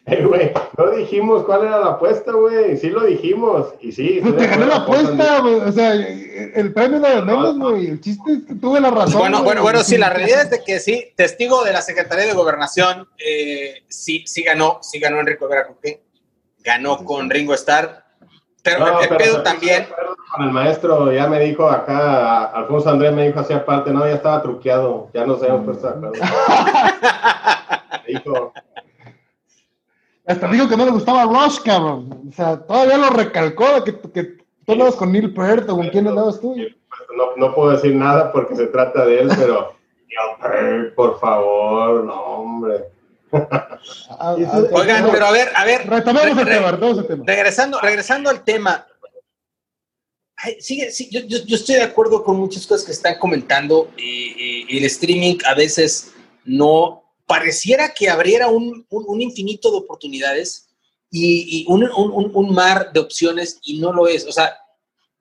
Eh, güey, no dijimos cuál era la apuesta, güey. Sí lo dijimos. Y sí. Pues te gané la apuesta, güey. O sea, el premio de menos, güey. El chiste es que tuve la razón. Bueno, bueno, bueno, sí, la realidad es de que sí, testigo de la Secretaría de Gobernación, eh, sí, sí ganó, sí ganó Enrique Vera ganó con Ringo Starr, pero No, el pero pedo también, Con el maestro ya me dijo acá, Alfonso Andrés me dijo así aparte, no, ya estaba truqueado, ya nos habíamos puesto de acuerdo. Me dijo, Hasta dijo que no le gustaba Rush, cabrón. O sea, todavía lo recalcó que, que tú andabas con Neil Peart o con quién andabas tú. no, no puedo decir nada porque se trata de él, pero, Neil Peart, por favor, no, hombre. Ah, ah, oigan, pero a ver, a ver, Retomemos el tema, retomemos el tema. regresando, regresando al tema, ay, sigue, sí, yo, yo- yo estoy de acuerdo con muchas cosas que están comentando, eh, eh, el streaming a veces no, pareciera que abriera un, un- un infinito de oportunidades y, y un, un- un- un mar de opciones y no lo es, o sea,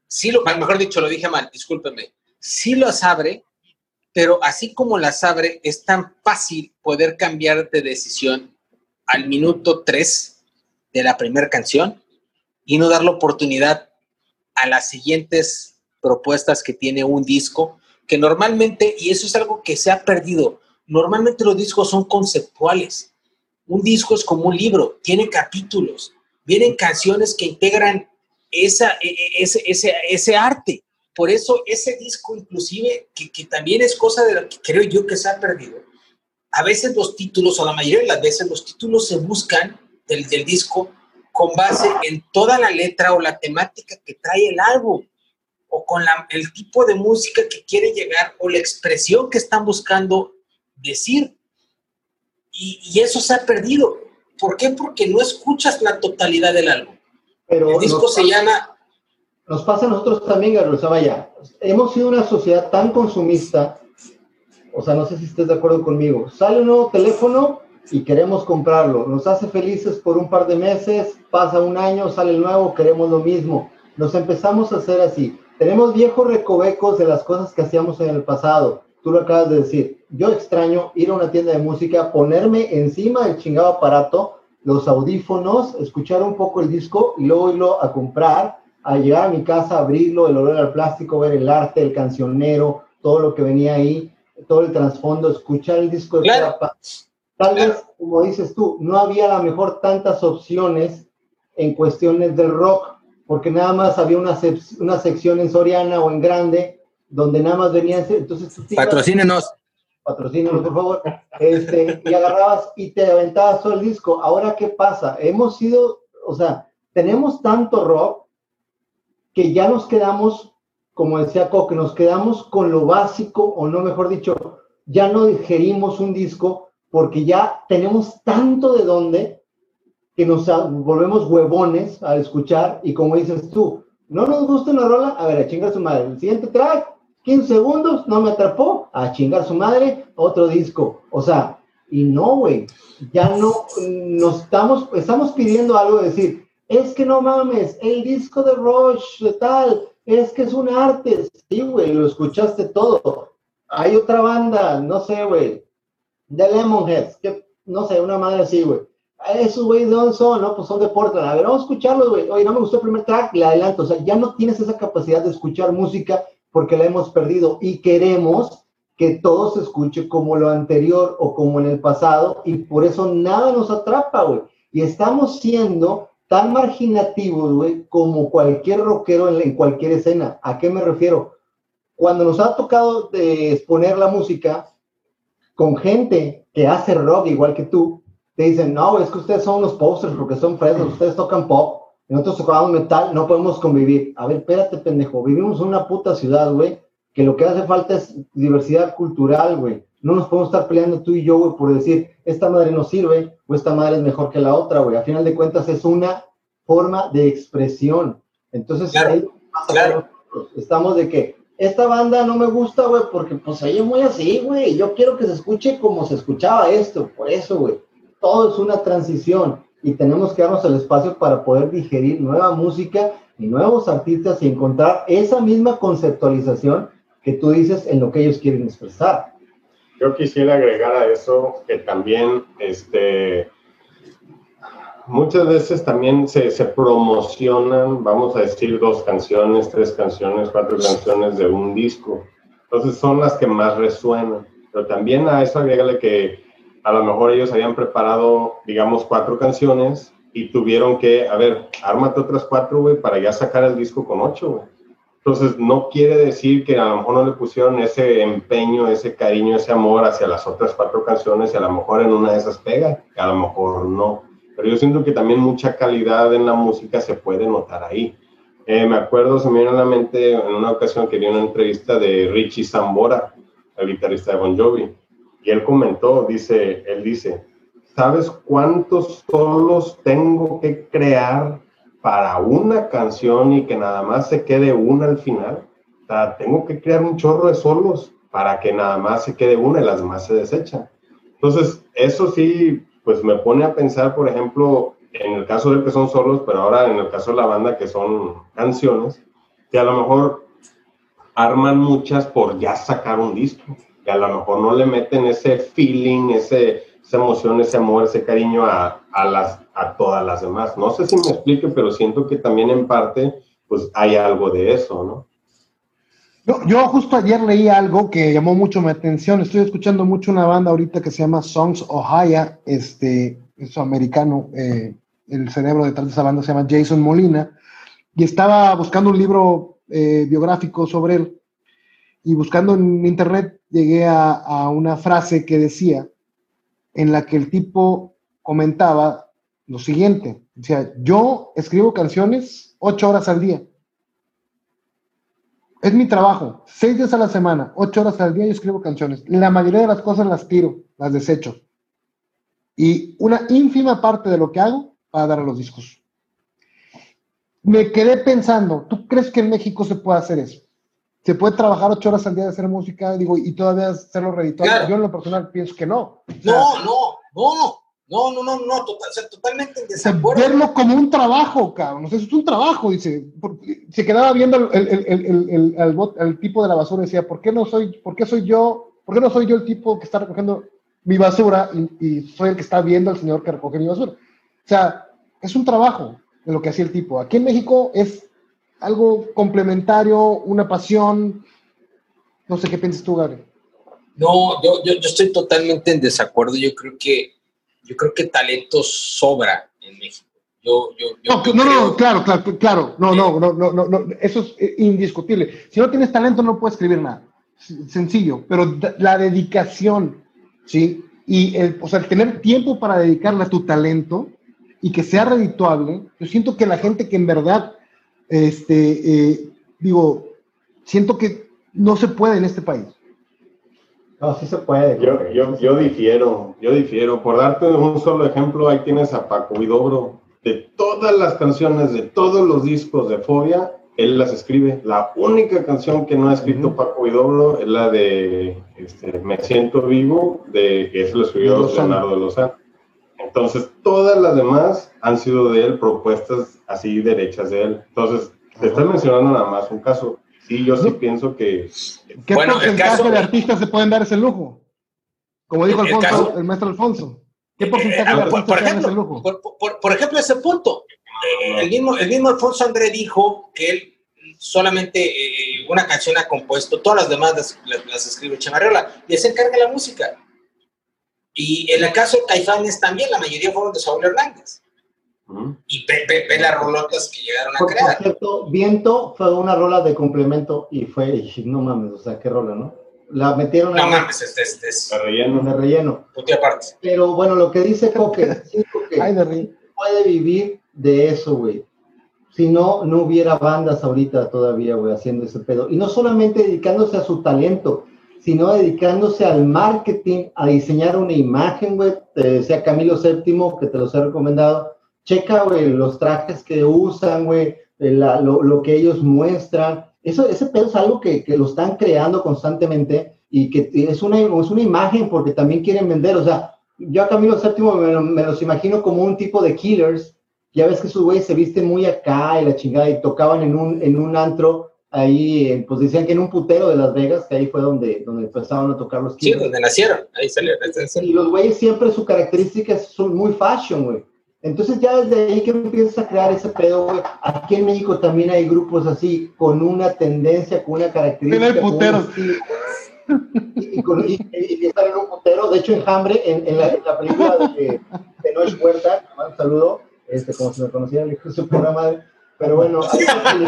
sí lo, mejor dicho, lo dije mal, discúlpenme, sí los abre, pero así como las abre, es tan fácil poder cambiar de decisión al minuto 3 de la primera canción y no dar la oportunidad a las siguientes propuestas que tiene un disco, que normalmente, y eso es algo que se ha perdido, normalmente los discos son conceptuales. Un disco es como un libro, tiene capítulos, vienen canciones que integran esa, e- e- ese, ese, ese arte. Por eso ese disco inclusive, que, que también es cosa de la que creo yo que se ha perdido, a veces los títulos, o la mayoría de las veces, los títulos se buscan del, del disco con base en toda la letra o la temática que trae el álbum, o con la- el tipo de música que quiere llegar, o la expresión que están buscando decir. Y, y eso se ha perdido. ¿Por qué? Porque no escuchas la totalidad del álbum. Pero El disco nos se llama Nos pasa a nosotros también, Gabriel. Vaya, hemos sido una sociedad tan consumista, o sea, no sé si estés de acuerdo conmigo. Sale un nuevo teléfono y queremos comprarlo. Nos hace felices por un par de meses, pasa un año, sale el nuevo, queremos lo mismo. Nos empezamos a hacer así. Tenemos viejos recovecos de las cosas que hacíamos en el pasado. Tú lo acabas de decir. Yo extraño ir a una tienda de música, ponerme encima del chingado aparato, los audífonos, escuchar un poco el disco y luego irlo a comprar a llegar a mi casa, abrirlo, el olor al plástico, ver el arte, el cancionero, todo lo que venía ahí, todo el trasfondo, escuchar el disco de Claro. cada Tal Claro. vez, como dices tú, no había a lo mejor tantas opciones en cuestiones del rock, porque nada más había una, una sección en Soriana o en Grande donde nada más venían, entonces tú Patrocínenos. Patrocínenos, por favor. Este, y agarrabas y te aventabas todo el disco. Ahora, ¿qué pasa? Hemos sido, o sea, tenemos tanto rock que ya nos quedamos, como decía Coque, nos quedamos con lo básico, o no, mejor dicho, ya no digerimos un disco porque ya tenemos tanto de dónde que nos volvemos huevones al escuchar y como dices tú, no nos gusta una rola, a ver, a chingar su madre. El siguiente track, 15 segundos, no me atrapó, a chingar su madre, otro disco. O sea, y no, güey, ya no, nos estamos, estamos pidiendo algo, de decir, es que no mames, el disco de Rush, de tal, es que es un arte. Sí, güey, lo escuchaste todo. Hay otra banda, no sé, güey, de Lemonheads, que no sé, una madre así, güey. Esos dónde son, ¿no? Pues son de Portland. A ver, vamos a escucharlos, güey. Oye, no me gustó el primer track, le adelanto. O sea, ya no tienes esa capacidad de escuchar música porque la hemos perdido y queremos que todo se escuche como lo anterior o como en el pasado y por eso nada nos atrapa, güey. Y estamos siendo tan marginativos, güey, como cualquier rockero en, cualquier escena. ¿A qué me refiero? Cuando nos ha tocado exponer la música con gente que hace rock igual que tú, te dicen, no, es que ustedes son los posters porque son frescos, ustedes tocan pop, nosotros tocamos metal, no podemos convivir. A ver, espérate, pendejo, vivimos en una puta ciudad, güey, que lo que hace falta es diversidad cultural, güey. No nos podemos estar peleando tú y yo, güey, por decir, esta madre no sirve o esta madre es mejor que la otra, güey. A final de cuentas es una forma de expresión. Entonces, claro, estamos de que esta banda no me gusta, güey, porque pues ahí es muy así, güey. Yo quiero que se escuche como se escuchaba esto, por eso, güey todo es una transición y tenemos que darnos el espacio para poder digerir nueva música y nuevos artistas y encontrar esa misma conceptualización que tú dices en lo que ellos quieren expresar. Yo quisiera agregar a eso que también, este, muchas veces también se, se promocionan, vamos a decir, dos canciones, tres canciones, cuatro canciones de un disco. Entonces son las que más resuenan. Pero también a eso agrégale que a lo mejor ellos habían preparado, digamos, cuatro canciones y tuvieron que, a ver, ármate otras cuatro, güey, para ya sacar el disco con ocho, güey. Entonces, no quiere decir que a lo mejor no le pusieron ese empeño, ese cariño, ese amor hacia las otras cuatro canciones y a lo mejor en una de esas pega, a lo mejor no. Pero yo siento que también mucha calidad en la música se puede notar ahí. Eh, me acuerdo, se me viene a la mente en una ocasión que vi una entrevista de Richie Zambora, el guitarrista de Bon Jovi y él comentó, dice, él dice, ¿sabes cuántos solos tengo que crear para una canción y que nada más se quede una al final? Tengo que crear un chorro de solos para que nada más se quede una y las demás se desechan. Entonces, eso sí, pues me pone a pensar, por ejemplo, en el caso de que son solos, pero ahora en el caso de la banda que son canciones, que a lo mejor arman muchas por ya sacar un disco y a lo mejor no le meten ese feeling, ese, esa emoción, ese amor, ese cariño a, a, las, a todas las demás. No sé si me explique, pero siento que también en parte pues hay algo de eso, ¿no? Yo, yo, justo ayer leí algo que llamó mucho mi atención. Estoy escuchando mucho una banda ahorita que se llama Songs Ohio, este, es americano. Eh, el cerebro detrás de esa banda se llama Jason Molina. Y estaba buscando un libro eh, biográfico sobre él. Y buscando en internet llegué a, una frase que decía, en la que el tipo comentaba lo siguiente, decía, yo escribo canciones ocho horas al día. Es mi trabajo, seis días a la semana, ocho horas al día yo escribo canciones. La mayoría de las cosas las tiro, las desecho. Y una ínfima parte de lo que hago para dar a los discos. Me quedé pensando, ¿tú crees que en México se puede hacer eso? se puede trabajar ocho horas al día de hacer música, digo, y todavía hacerlo redituable. Yo en lo personal pienso que no. no, no, no, no, no, no, no, totalmente en desacuerdo. Verlo como un trabajo, cabrón. O sea, es un trabajo, dice. Se quedaba viendo el, el, el, el, tipo de la basura y decía, ¿por qué no soy, por qué soy yo, por qué no soy yo el tipo que está recogiendo mi basura y, y soy el que está viendo al señor que recoge mi basura? O sea, es un trabajo de lo que hacía el tipo. Aquí en México es algo complementario, una pasión. No sé qué piensas tú, Gary. No, yo, yo, estoy totalmente en desacuerdo. Yo creo que yo creo que talento sobra en México. Yo, yo, yo, No, yo no, claro, claro, claro. No, no, no, no, no, no, eso es eh, indiscutible. Si no tienes talento, no puedes escribir nada. Sencillo, pero la dedicación, ¿sí? Y el, o sea, el tener tiempo para dedicarle a tu talento y que sea redituable, yo siento que la gente que en verdad, este, eh, digo, siento que no se puede en este país. No, sí se puede. Yo, güey. yo, yo difiero, yo difiero. Por darte un solo ejemplo, ahí tienes a Paco Vidobro. De todas las canciones, de todos los discos de Fobia, él las escribe. La única canción que no ha escrito Ujú. Paco Vidobro es la de este, Me siento vivo, de que eso lo escribió Lozano. Leonardo Lozano. Entonces, todas las demás han sido de él, propuestas así derechas de él. Entonces, te estoy mencionando nada más un caso. Sí, yo sí pienso que ¿Qué Bueno, el porcentaje caso- de artistas se pueden dar ese lujo? Como dijo El Alfonso, caso- el maestro Alfonso. ¿Qué Eh, porcentaje ah, de por, artistas por se dan ese ejemplo, lujo? por, por- por ejemplo, ese punto. Eh, el, mismo, el mismo Alfonso André dijo que él solamente eh, una canción ha compuesto, todas las demás las, las- las escribe Chemarriola y él se encarga de la música. Y en el caso de Caifanes también, la mayoría fueron de Saúl Hernández. Y ve, ve- ve las rolotas que llegaron a Por, por crear. cierto, Viento fue una rola de complemento y fue, y no mames, o sea, qué rola, ¿no? La metieron No ahí mames, este, este es de relleno. de relleno. punto y aparte. Pero bueno, lo que dice Coque, siento que Ay, de puede vivir de eso, güey. Si no, no hubiera bandas ahorita todavía, güey, haciendo ese pedo. Y no solamente dedicándose a su talento, sino dedicándose al marketing, a diseñar una imagen, güey. Te decía Camilo VII, que te los he recomendado. Checa, güey, los trajes que usan, güey, la- lo, lo que ellos muestran. Eso, ese pedo es algo que, que lo están creando constantemente y que es una, es una imagen porque también quieren vender. O sea, yo a Camilo VII me, me los imagino como un tipo de killers. Ya ves que sus güeyes se visten muy acá y la chingada y tocaban en un, en un antro ahí, eh, pues decían que en un putero de Las Vegas, que ahí fue donde, donde empezaron a tocar los Sí, killers. donde nacieron. Ahí salió. Y los güeyes siempre su característica son muy fashion, güey. Entonces ya desde ahí que empiezas a crear ese pedo, güey. Aquí en México también hay grupos así, con una tendencia, con una característica. Un puteros. Y, y, con- y- y están en un putero. De hecho, Enjambre, en, en, la, en la película de, de Noche Huerta, un saludo, este, como si me conociera de su puta madre. Pero bueno, hay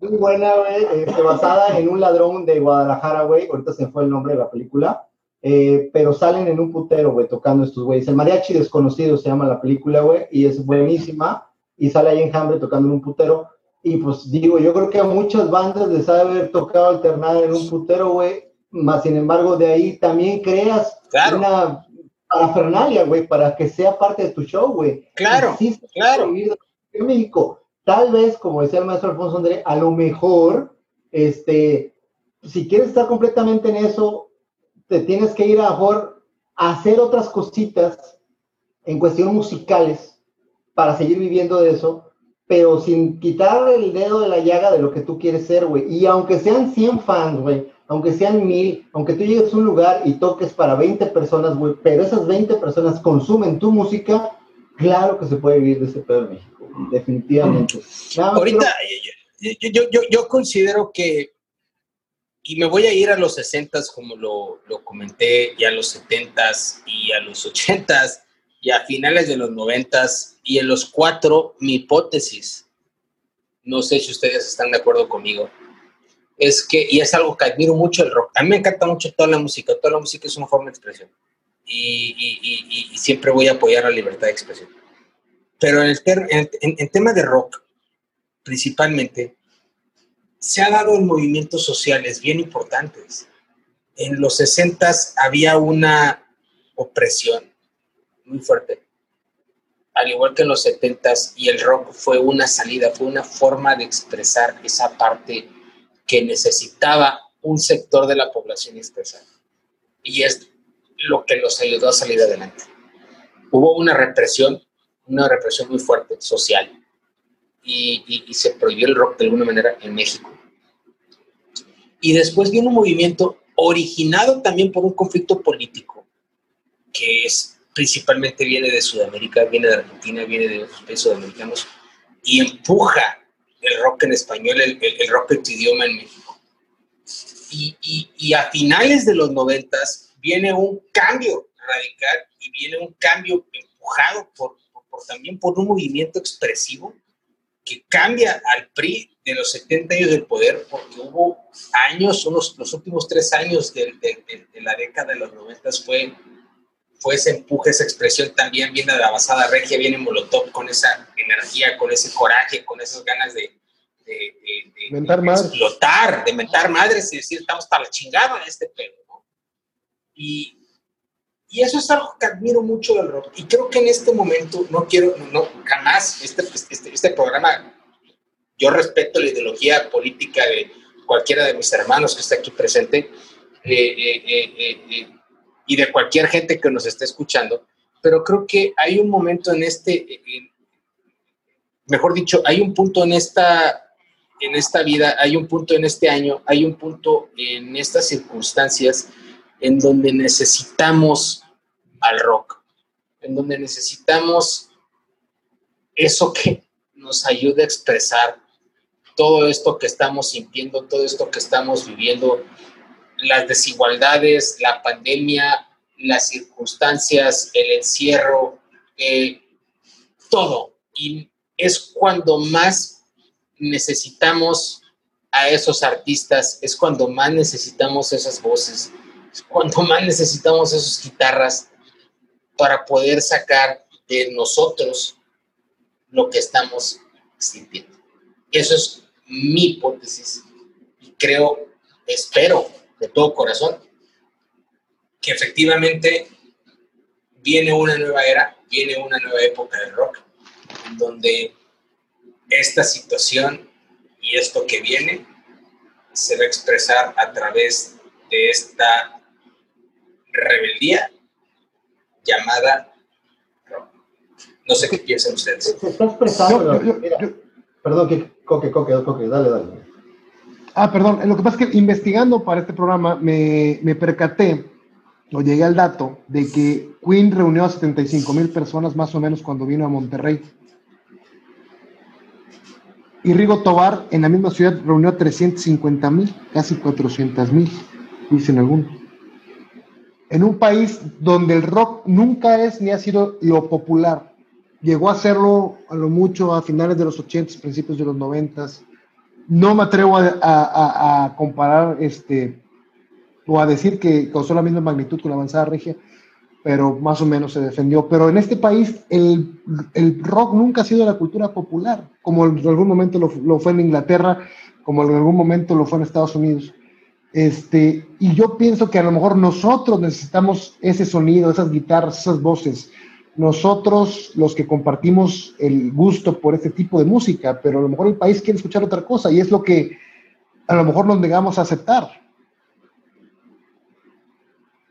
muy buena, güey, este, basada en un ladrón de Guadalajara, güey. Ahorita se fue el nombre de la película. Eh, pero salen en un putero, güey, tocando estos güeyes. El mariachi desconocido se llama la película, güey, y es buenísima. Y sale ahí Enjambre tocando en un putero. Y pues digo, yo creo que a muchas bandas les ha de haber tocado alternar en un putero, güey. Más sin embargo, de ahí también creas Claro. una parafernalia, güey, para que sea parte de tu show, güey. Claro, claro. En México, tal vez, como decía el maestro Alfonso André, a lo mejor, este, si quieres estar completamente en eso, te tienes que ir a, mejor hacer otras cositas en cuestión musicales para seguir viviendo de eso, pero sin quitar el dedo de la llaga de lo que tú quieres ser, güey. Y aunque sean 100 fans, güey, aunque sean mil, aunque tú llegues a un lugar y toques para 20 personas, güey, pero esas 20 personas consumen tu música, claro que se puede vivir de ese pedo en México, definitivamente. Ahorita, yo, yo, yo considero que, y me voy a ir a los 60 como lo, lo comenté, y a los 70 y a los 80 y a finales de los 90 y en los cuatro, mi hipótesis, no sé si ustedes están de acuerdo conmigo, es que, y es algo que admiro mucho el rock, a mí me encanta mucho toda la música, toda la música es una forma de expresión, y, y- y- y siempre voy a apoyar la libertad de expresión. Pero en el, en, en- en tema de rock, principalmente, se ha dado en movimientos sociales bien importantes. En los 60 había una opresión muy fuerte, al igual que en los 70 y el rock fue una salida, fue una forma de expresar esa parte que necesitaba un sector de la población expresar. Y es lo que los ayudó a salir adelante. Hubo una represión, una represión muy fuerte, social, y, se prohibió el rock de alguna manera en México. Y después viene un movimiento originado también por un conflicto político, que es principalmente viene de Sudamérica, viene de Argentina, viene de otros países sudamericanos, y empuja el rock en español, el, rock en tu idioma en México. Y, a finales de los noventas viene un cambio radical y viene un cambio empujado también por un movimiento expresivo que cambia al PRI de los 70 años del poder, porque hubo años, unos, los últimos tres años de, de, la década de los 90 fue, fue ese empuje, esa expresión también viene de la basada regia, viene Molotov con esa energía, con ese coraje, con esas ganas de, mentar explotar, de mentar madres y decir, estamos para la chingada de este pedo, ¿no? Y, y eso es algo que admiro mucho del rock. Y creo que en este momento no quiero, no, jamás, este, este, este programa, yo respeto la ideología política de cualquiera de mis hermanos que está aquí presente eh, eh, eh, y de cualquier gente que nos esté escuchando, pero creo que hay un momento en este, mejor dicho, hay un punto en esta, en esta vida, hay un punto en este año, hay un punto en estas circunstancias en donde necesitamos al rock, en donde necesitamos eso que nos ayude a expresar todo esto que estamos sintiendo, todo esto que estamos viviendo, las desigualdades, la pandemia, las circunstancias, el encierro, eh, todo. Y es cuando más necesitamos a esos artistas, es cuando más necesitamos esas voces, cuando más necesitamos esas guitarras para poder sacar de nosotros lo que estamos sintiendo. Eso es mi hipótesis y creo, espero de todo corazón que efectivamente viene una nueva era, viene una nueva época del rock, donde esta situación y esto que viene se va a expresar a través de esta rebeldía llamada No sé qué piensan ustedes. Se está expresando. perdón, que, coque, coque, coque, dale, dale. Ah, perdón. Lo que pasa es que investigando para este programa me, me percaté o llegué al dato de que Queen reunió a 75 mil personas más o menos cuando vino a Monterrey. Y Rigo Tobar en la misma ciudad reunió a 350 mil, casi 400 mil, dicen algunos en un país donde el rock nunca es ni ha sido lo popular. Llegó a serlo a lo mucho a finales de los 80, principios de los 90. No me atrevo a, comparar este, o a decir que causó la misma magnitud con la avanzada regia, pero más o menos se defendió. Pero en este país el, el rock nunca ha sido la cultura popular, como en algún momento lo, lo fue en Inglaterra, como en algún momento lo fue en Estados Unidos. Este, y yo pienso que a lo mejor nosotros necesitamos ese sonido, esas guitarras, esas voces. Nosotros, los que compartimos el gusto por este tipo de música, pero a lo mejor el país quiere escuchar otra cosa y es lo que a lo mejor nos negamos a aceptar.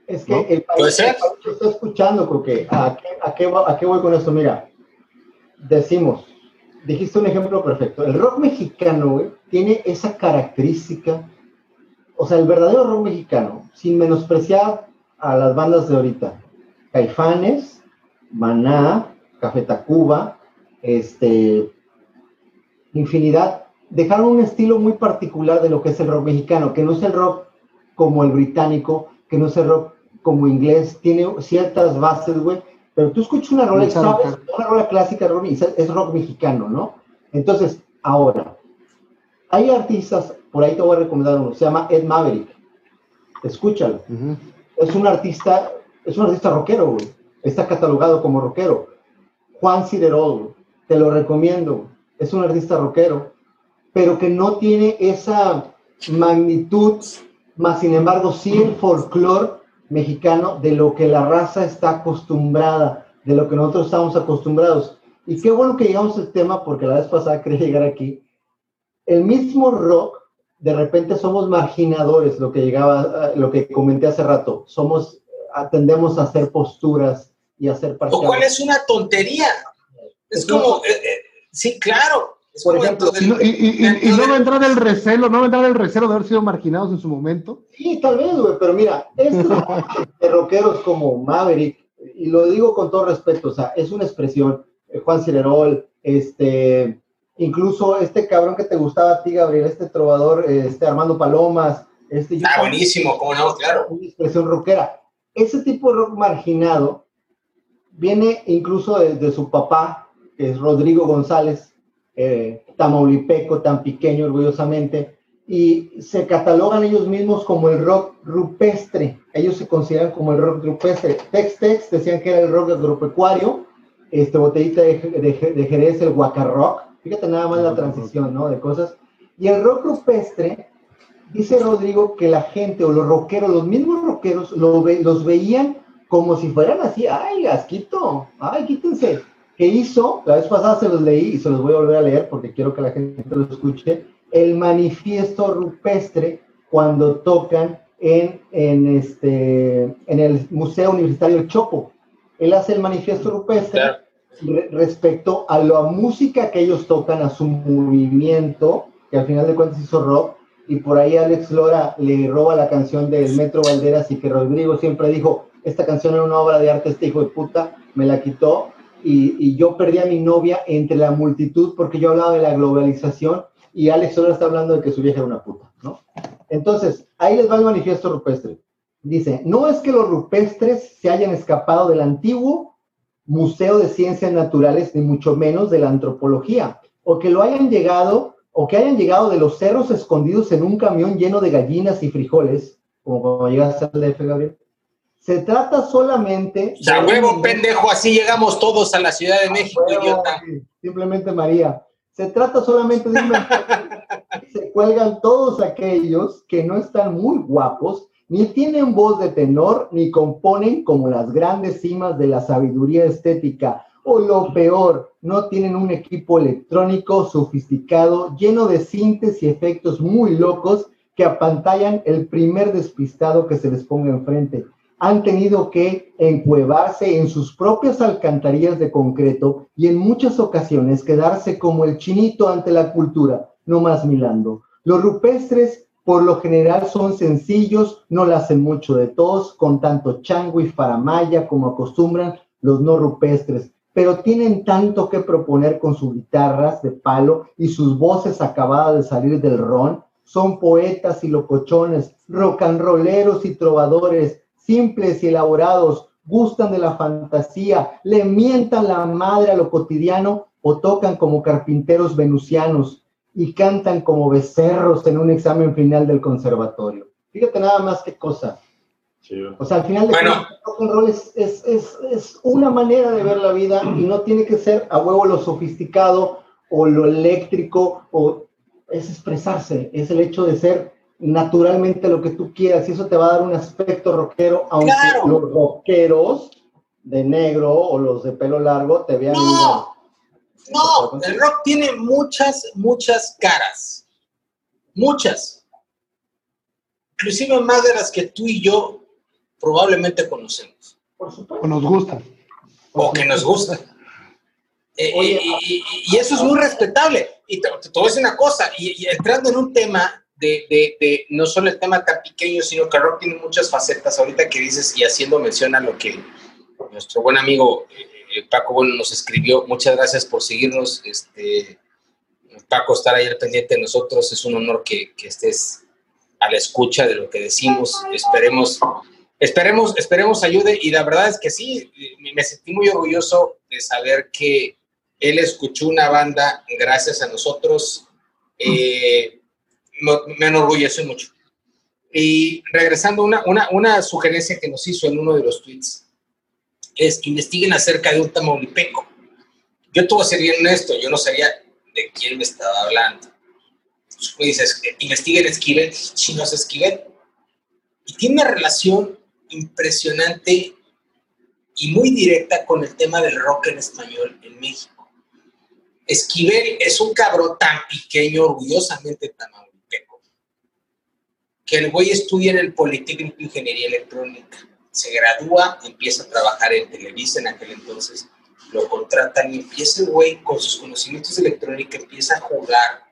Es que el país, está escuchando, ¿a qué, a, qué, ¿a qué voy con esto? Mira, decimos, dijiste un ejemplo perfecto. El rock mexicano, tiene esa característica o sea, el verdadero rock mexicano, sin menospreciar a las bandas de ahorita, Caifanes, Maná, Café Tacuba, este, infinidad, dejaron un estilo muy particular de lo que es el rock mexicano, que no es el rock como el británico, que no es el rock como inglés, tiene ciertas bases, güey, pero tú escuchas una rola, sabes, una rola clásica, es rock mexicano, ¿no? Entonces, ahora, hay artistas por ahí te voy a recomendar uno, se llama Ed Maverick. Escúchalo. Es un artista, es un artista rockero, güey. Está catalogado como rockero. Juan Ciderol, te lo recomiendo. Es un artista rockero, pero que no tiene esa magnitud, más sin embargo, sí el folclore mexicano de lo que la raza está acostumbrada, de lo que nosotros estamos acostumbrados. Y qué bueno que llegamos al tema, porque la vez pasada quería llegar aquí. El mismo rock de repente somos marginadores, lo que llegaba, lo que comenté hace rato, somos, atendemos a hacer posturas y a hacer Lo cual es una tontería. Es, como, eh, eh, sí, claro. Por ejemplo, y, no va a entrar el recelo, no va a entrar el recelo de haber sido marginados en su momento. Sí, tal vez, güey, pero mira, estos de rockeros como Maverick, y lo digo con todo respeto, o sea, es una expresión, eh, Juan Cilerol, este, Incluso este cabrón que te gustaba a ti, Gabriel, este trovador, este Armando Palomas, este... Ah, buenísimo, cómo no, claro. Una expresión rockera. Ese tipo de rock marginado viene incluso de, su papá, que es Rodrigo González, eh, tamaulipeco, tan pequeño orgullosamente, y se catalogan ellos mismos como el rock rupestre. Ellos se consideran como el rock rupestre. Tex Tex decían que era el rock agropecuario, este botellita de, de, Jerez, el Rock. Fíjate nada más la transición, ¿no? De cosas. Y el rock rupestre, dice Rodrigo que la gente o los rockeros, los mismos rockeros, lo los veían como si fueran así, ay, asquito, ay, quítense. ¿Qué hizo? La vez pasada se los leí y se los voy a volver a leer porque quiero que la gente lo escuche el manifiesto rupestre cuando tocan en, en, este, en el Museo Universitario Chopo. Él hace el manifiesto rupestre respecto a la música que ellos tocan, a su movimiento, que al final de cuentas hizo rock, y por ahí Alex Lora le roba la canción del Metro Valderas y que Rodrigo siempre dijo, esta canción era una obra de arte, este hijo de puta, me la quitó, y, y yo perdí a mi novia entre la multitud porque yo hablaba de la globalización y Alex solo está hablando de que su vieja era una puta, ¿no? Entonces, ahí les va el manifiesto rupestre. Dice, no es que los rupestres se hayan escapado del antiguo Museo de Ciencias Naturales, ni mucho menos de la antropología, o que lo hayan llegado, o que hayan llegado de los cerros escondidos en un camión lleno de gallinas y frijoles, como cuando llegaste al DF, Gabriel. Se trata solamente... O huevo, pendejo, así llegamos todos a la Ciudad de México, idiota. Simplemente María. Se trata solamente de un se cuelgan todos aquellos que no están muy guapos, ni tienen voz de tenor, ni componen como las grandes cimas de la sabiduría estética, o lo peor, no tienen un equipo electrónico sofisticado, lleno de síntesis y efectos muy locos que apantallan el primer despistado que se les ponga enfrente. Han tenido que encuevarse en sus propias alcantarillas de concreto y en muchas ocasiones quedarse como el chinito ante la cultura, no más milando. Los rupestres por lo general son sencillos, no le hacen mucho de tos, con tanto chango y faramaya como acostumbran los no rupestres, pero tienen tanto que proponer con sus guitarras de palo y sus voces acabadas de salir del ron. Son poetas y locochones, rolleros y trovadores, simples y elaborados, gustan de la fantasía, le mientan la madre a lo cotidiano o tocan como carpinteros venusianos y cantan como becerros en un examen final del conservatorio. Fíjate nada más qué cosa. O sea, al final de bueno. rock and roll es, es, es, es, una manera de ver la vida y no tiene que ser a huevo lo sofisticado o lo eléctrico, o es expresarse, es el hecho de ser naturalmente lo que tú quieras y eso te va a dar un aspecto rockero, aunque los rockeros de negro o los de pelo largo te vean. No, no, el rock tiene muchas, muchas caras. Muchas. Inclusive más de las que tú y yo probablemente conocemos. Por supuesto. O nos gustan. O que nos gustan. Eh, y, eso es muy respetable. Y te, te, voy a decir una cosa, y entrando en un tema de, de, de, no solo el tema tan pequeño, sino que rock tiene muchas facetas. Ahorita que dices y haciendo mención a lo que nuestro buen amigo eh, Paco Bueno nos escribió, muchas gracias por seguirnos. Este, Paco, estar ayer pendiente de nosotros, es un honor que, que estés a la escucha de lo que decimos. Esperemos, esperemos, esperemos ayude. Y la verdad es que sí, me sentí muy orgulloso de saber que él escuchó una banda gracias a nosotros. Eh, me enorgullece mucho. Y regresando, una, una, una sugerencia que nos hizo en uno de los tweets es que investiguen acerca de un tamaulipeco. Yo voy a ser bien honesto, yo no sabía de quién me estaba hablando. Tú dices, investiguen Esquivel, chinos Esquivel. Y tiene una relación impresionante y muy directa con el tema del rock en español en México. Esquivel es un cabrón tan pequeño, orgullosamente tamaulipeco que el güey estudia en el Politécnico de Ingeniería Electrónica, se gradúa, empieza a trabajar en Televisa en aquel entonces, lo contratan y empieza el güey con sus conocimientos de electrónica, empieza a jugar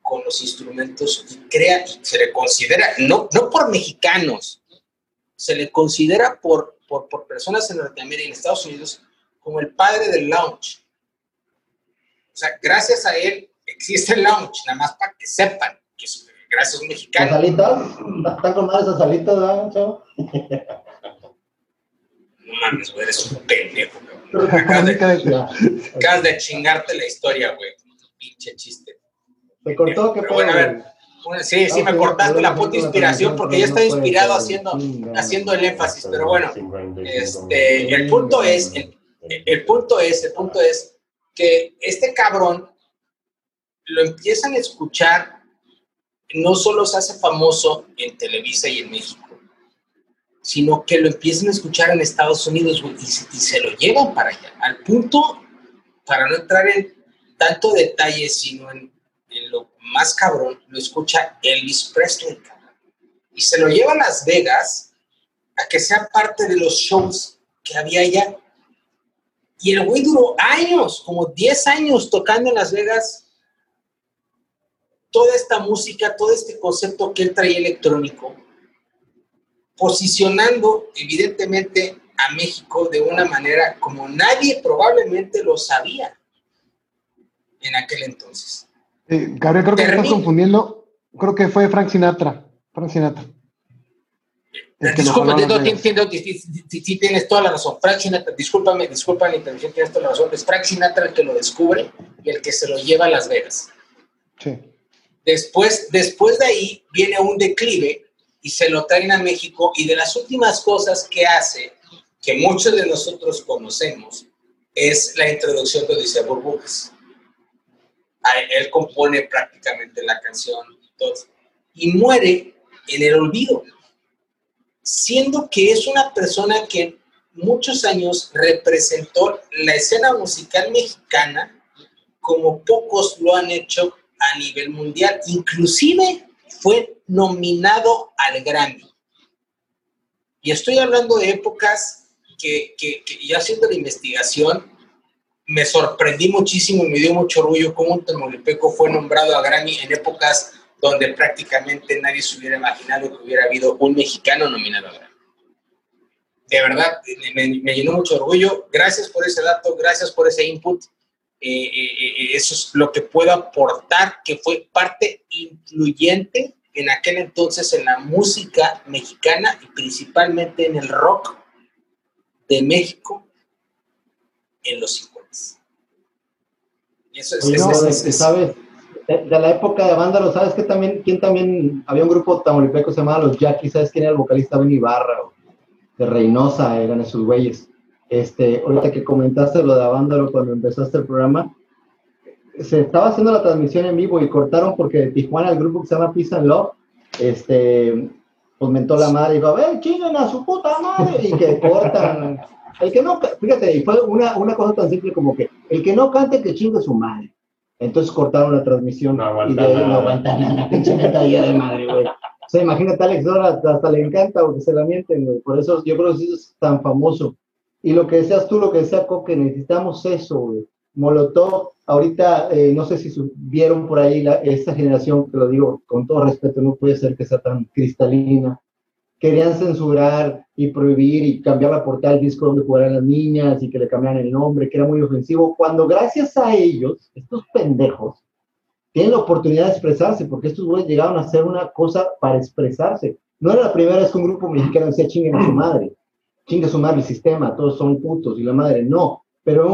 con los instrumentos y crea, y se le considera, no, no por mexicanos, se le considera por, por, por personas en Norteamérica y en Estados Unidos como el padre del lounge. O sea, gracias a él existe el lounge, nada más para que sepan que es Gracias, mexicano. ¿Las alitas? ¿Están con esas alitas, ¿verdad, No mames, güey, eres un pendejo, güey. Acabas de, acabas de chingarte la historia, güey. Pinche chiste. ¿Te cortó? ¿Qué Pero bueno, a ver. Sí, sí, me cortaste la puta inspiración porque ya está inspirado haciendo, haciendo el énfasis, pero bueno, este, el punto es, el, el punto es, el punto es que este cabrón lo empiezan a escuchar, no solo se hace famoso en Televisa y en México, sino que lo empiezan a escuchar en Estados Unidos y, se lo llevan para allá, al punto, para no entrar en tanto detalle, sino en, lo más cabrón, lo escucha Elvis Presley, y se lo lleva a Las Vegas a que sea parte de los shows que había allá. Y el güey duró años, como 10 años tocando en Las Vegas toda esta música, todo este concepto que él traía electrónico, posicionando evidentemente a México de una manera como nadie probablemente lo sabía en aquel entonces. Eh, Gabriel, creo que estás confundiendo, creo que fue Frank Sinatra. Frank Sinatra. Disculpa, si tienes toda la razón. Frank Sinatra, discúlpame, disculpa la intervención, tienes toda la razón. Es Frank Sinatra el que lo descubre y el que se lo lleva a Las Vegas. Sí. Después, después de ahí viene un declive y se lo traen a México y de las últimas cosas que hace, que muchos de nosotros conocemos, es la introducción de Odisea Burbujas. Él compone prácticamente la canción y todo. Y muere en el olvido, siendo que es una persona que muchos años representó la escena musical mexicana como pocos lo han hecho a nivel mundial. Inclusive fue nominado al Grammy. Y estoy hablando de épocas que, que, que haciendo la investigación, me sorprendí muchísimo y me dio mucho orgullo cómo un Tamaulipeco fue nombrado a Grammy en épocas donde prácticamente nadie se hubiera imaginado que hubiera habido un mexicano nominado a Grammy. De verdad, me, me llenó mucho orgullo. Gracias por ese dato, gracias por ese input. Eh, eh, eh, eso es lo que puedo aportar, que fue parte influyente en aquel entonces en la música mexicana y principalmente en el rock de México en los 50. Eso es, ¿sabes? De, la época de Vándalo, ¿sabes que también, quién también, había un grupo tamaulipeco se llamaba Los Jackies, ¿sabes quién era el vocalista Ben Ibarra? de Reynosa eran esos güeyes. Este, ahorita que comentaste lo de Avándaro cuando empezaste el programa, se estaba haciendo la transmisión en vivo y cortaron porque de Tijuana el grupo que se llama Peace and Love, este, pues mentó la madre y dijo, ¡eh, chinguen a su puta madre! Y que cortan. El que no, fíjate, y fue una, una cosa tan simple como que el que no cante que chingue su madre. Entonces cortaron la transmisión no y de ahí no aguantan nada, pinche de madre, güey. O sea, imagínate a Alex Dora, hasta le encanta porque se la mienten, güey. Por eso yo creo que eso es tan famoso. Y lo que decías tú, lo que decía Coque, necesitamos eso, güey. Molotov, ahorita, eh, no sé si vieron por ahí la, esta generación, que lo digo con todo respeto, no puede ser que sea tan cristalina. Querían censurar y prohibir y cambiar la portada del disco donde jugaran las niñas y que le cambiaran el nombre, que era muy ofensivo, cuando gracias a ellos, estos pendejos, tienen la oportunidad de expresarse, porque estos güeyes llegaron a hacer una cosa para expresarse. No era la primera vez que un grupo mexicano decía chinguen a su madre chinga su madre el sistema, todos son putos y la madre, no. Pero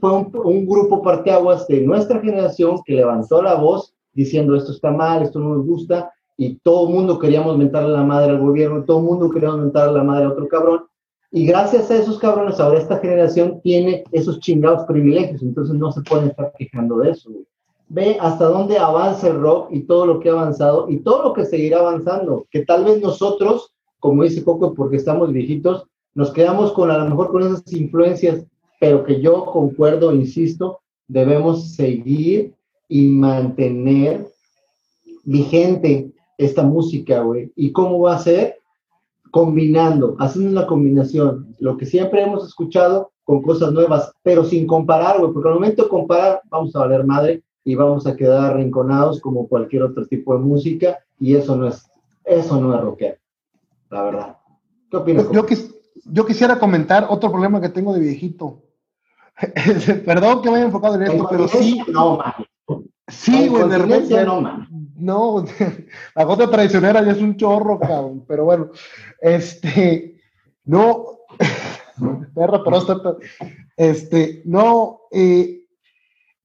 fue un, grupo parteaguas de nuestra generación que levantó la voz diciendo esto está mal, esto no nos gusta, y todo el mundo queríamos mentarle la madre al gobierno, todo el mundo queríamos mentarle la madre a otro cabrón, y gracias a esos cabrones, ahora esta generación tiene esos chingados privilegios, entonces no se pueden estar quejando de eso. Ve hasta dónde avanza el rock y todo lo que ha avanzado y todo lo que seguirá avanzando, que tal vez nosotros, como dice Coco, porque estamos viejitos, nos quedamos con a lo mejor con esas influencias, pero que yo concuerdo, insisto, debemos seguir y mantener vigente esta música, güey. ¿Y cómo va a ser? Combinando, haciendo una combinación, lo que siempre hemos escuchado con cosas nuevas, pero sin comparar, güey, porque al momento de comparar vamos a valer madre y vamos a quedar arrinconados como cualquier otro tipo de música y eso no es, eso no es rocker, la verdad. ¿Qué opinas? Yo, que, yo quisiera comentar otro problema que tengo de viejito. Perdón que me haya enfocado en esto, pero sí. No, man. Sí, güey, de repente. No, man. No, la gota traicionera ya es un chorro, cabrón. Pero bueno, este. No. perra próstata. Este, no, eh,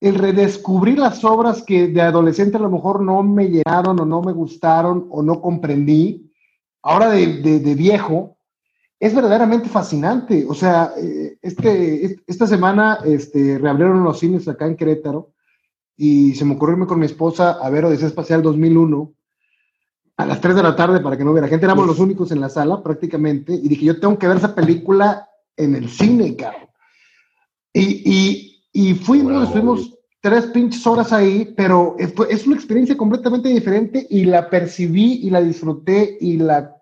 el redescubrir las obras que de adolescente a lo mejor no me llenaron o no me gustaron o no comprendí, ahora de, de, viejo, es verdaderamente fascinante. O sea, eh, este, esta semana este, reabrieron los cines acá en Querétaro y se me ocurrió irme con mi esposa a ver Odisea Espacial 2001 a las 3 de la tarde para que no hubiera gente. Éramos los únicos en la sala prácticamente y dije, yo tengo que ver esa película en el cine, cabrón. Y, y, y fuimos, estuvimos tres pinches horas ahí, pero es una experiencia completamente diferente y la percibí y la disfruté y la,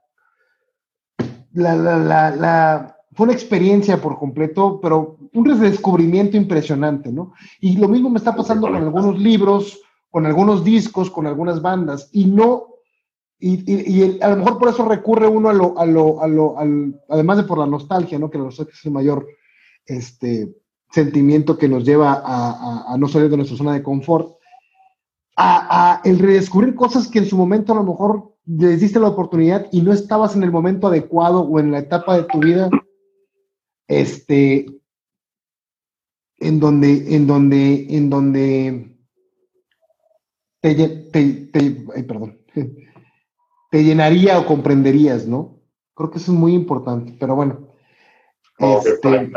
la, la, la, fue una experiencia por completo, pero un redescubrimiento impresionante, ¿no? Y lo mismo me está pasando con algunos libros, con algunos discos, con algunas bandas, y no, y, y, a lo mejor por eso recurre uno a lo, a lo, a lo, al, además de por la nostalgia, ¿no? Que la nostalgia es el mayor, este, sentimiento que nos lleva a, no salir de nuestra zona de confort, a, el redescubrir cosas que en su momento a lo mejor le diste la oportunidad y no estabas en el momento adecuado o en la etapa de tu vida, este, en donde, en donde, en donde te, te, perdón, te llenaría o comprenderías, ¿no? Creo que eso es muy importante, pero bueno. Este,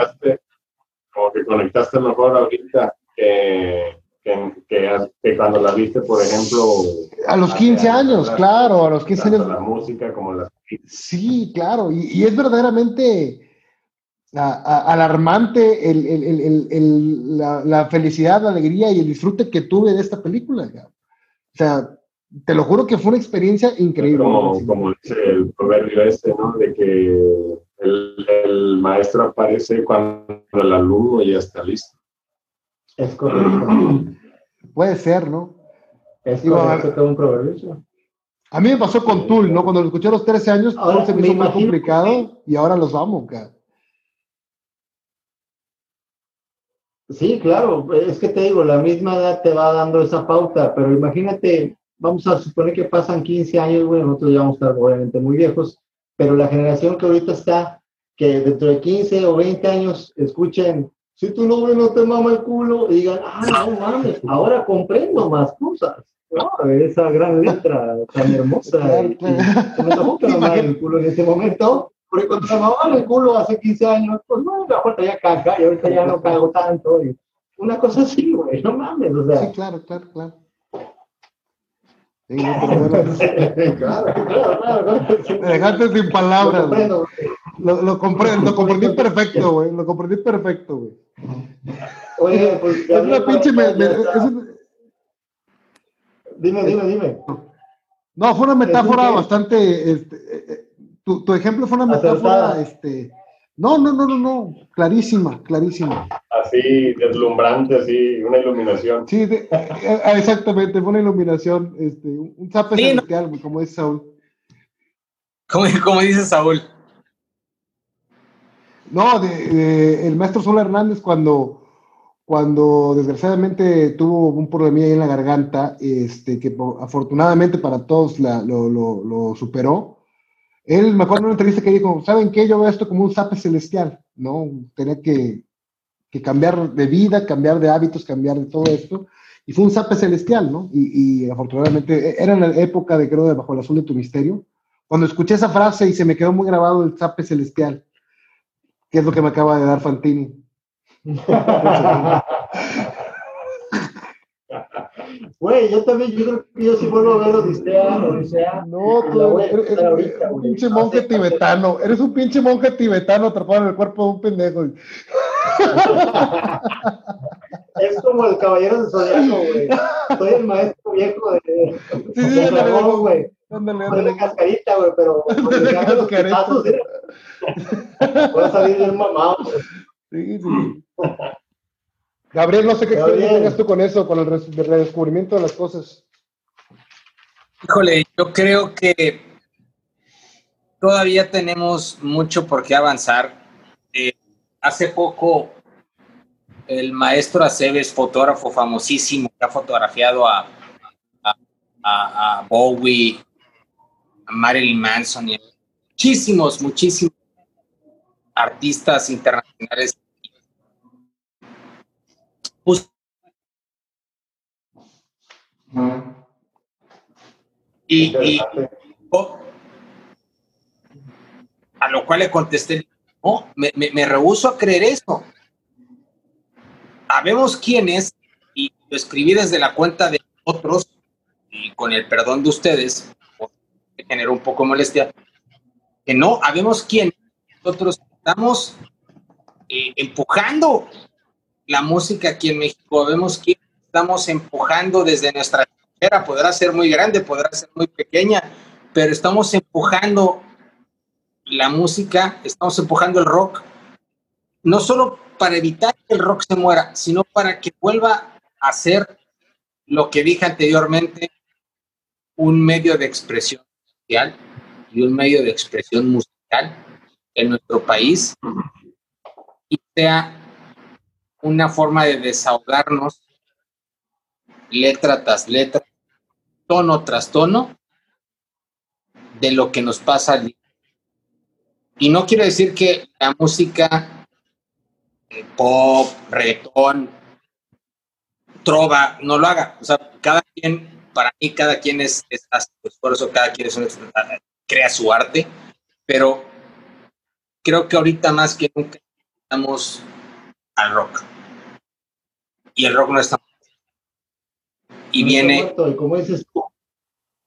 como que conectaste mejor ahorita que, que, cuando la viste, por ejemplo. A los 15 años, claro, a los 15 años. La música, como la. Sí, claro, y, es verdaderamente alarmante el, el, el, la, la, felicidad, la alegría y el disfrute que tuve de esta película. O sea, te lo juro que fue una experiencia increíble. Como, como dice el proverbio este, ¿no? De que el, maestro aparece cuando el alumno ya está listo. Es correcto. Puede ser, ¿no? Es correcto, un proverbio. A mí me pasó con Tool, ¿no? Cuando lo escuché a los 13 años, ahora se me hizo muy complicado y ahora los vamos, cara. Sí, claro, es que te digo, la misma edad te va dando esa pauta, pero imagínate, vamos a suponer que pasan 15 años, bueno, nosotros ya vamos a estar obviamente muy viejos, pero la generación que ahorita está, que dentro de 15 o 20 años escuchen, si tu novio no te mama el culo, y digan, ah, no mames, ahora comprendo más cosas. esa gran letra tan hermosa. Y, me me el culo en ese momento, porque cuando me mamaban el culo hace 15 años, pues no, la puerta ya caga y ahorita ya no cago tanto. Y una cosa así, güey, no mames, o sea. Sí, claro, claro, claro. Me dejaste sin palabras. Lo, lo, comprendo, lo comprendí perfecto, güey. Lo comprendí perfecto, güey. Oye, pues. Es una pinche. Dime, dime, dime. No, fue una metáfora bastante. Este, eh, eh, tu, tu, ejemplo fue una metáfora. Este, no, no, no, no, no. Clarísima, clarísima así deslumbrante, así, una iluminación. Sí, eh, eh, exactamente, fue una iluminación, este, un zape celestial, como dice Saúl. Como, dice Saúl. No, el maestro Saúl Hernández cuando, cuando desgraciadamente tuvo un problema ahí en la garganta, este, que afortunadamente para todos lo, superó. Él me acuerdo en una entrevista que dijo, ¿saben qué? Yo veo esto como un zape celestial, ¿no? Tenía que cambiar de vida, cambiar de hábitos, cambiar de todo esto. Y fue un zape celestial, ¿no? Y, afortunadamente e, era en la época de, creo, de Bajo el Azul de tu Misterio. Cuando escuché esa frase y se me quedó muy grabado el zape celestial, que es lo que me acaba de dar Fantini. Güey, yo también, yo creo que yo sí vuelvo a ver Odisea, Odisea. No, tú eres, un pinche monje tibetano. Eres un pinche monje tibetano atrapado en el cuerpo de un pendejo. es como el caballero de Zodiaco, güey. Soy el maestro viejo de, sí, sí, de dragón, güey. Ándale, ándale. cascarita, güey, pero los salir bien mamado, güey. Sí, sí. Gabriel, no sé qué experiencia tengas tú con eso, con el redescubrimiento de las cosas. Híjole, yo creo que todavía tenemos mucho por qué avanzar. Eh, hace poco el maestro Aceves, fotógrafo famosísimo, que ha fotografiado a, a, Bowie, a Marilyn Manson y muchísimos, muchísimos. Artistas internacionales. Y, y, a lo cual le contesté, no, me, me, rehuso a creer eso. Habemos quienes, y lo escribí desde la cuenta de otros, y con el perdón de ustedes, que generó un poco molestia, que no, habemos quienes nosotros estamos eh, empujando la música aquí en México, vemos que estamos empujando desde nuestra trinchera, podrá ser muy grande, podrá ser muy pequeña, pero estamos empujando la música, estamos empujando el rock, no solo para evitar que el rock se muera, sino para que vuelva a ser lo que dije anteriormente, un medio de expresión social y un medio de expresión musical en nuestro país y sea una forma de desahogarnos letra tras letra, tono tras tono, de lo que nos pasa. Y no quiero decir que la música eh, pop, reggaetón, trova, no lo haga. O sea, cada quien, para mí, cada quien es, es su esfuerzo, cada quien es un, crea su arte, pero creo que ahorita más que nunca estamos al rock. Y el rock no está. Y viene. Y como dices tú,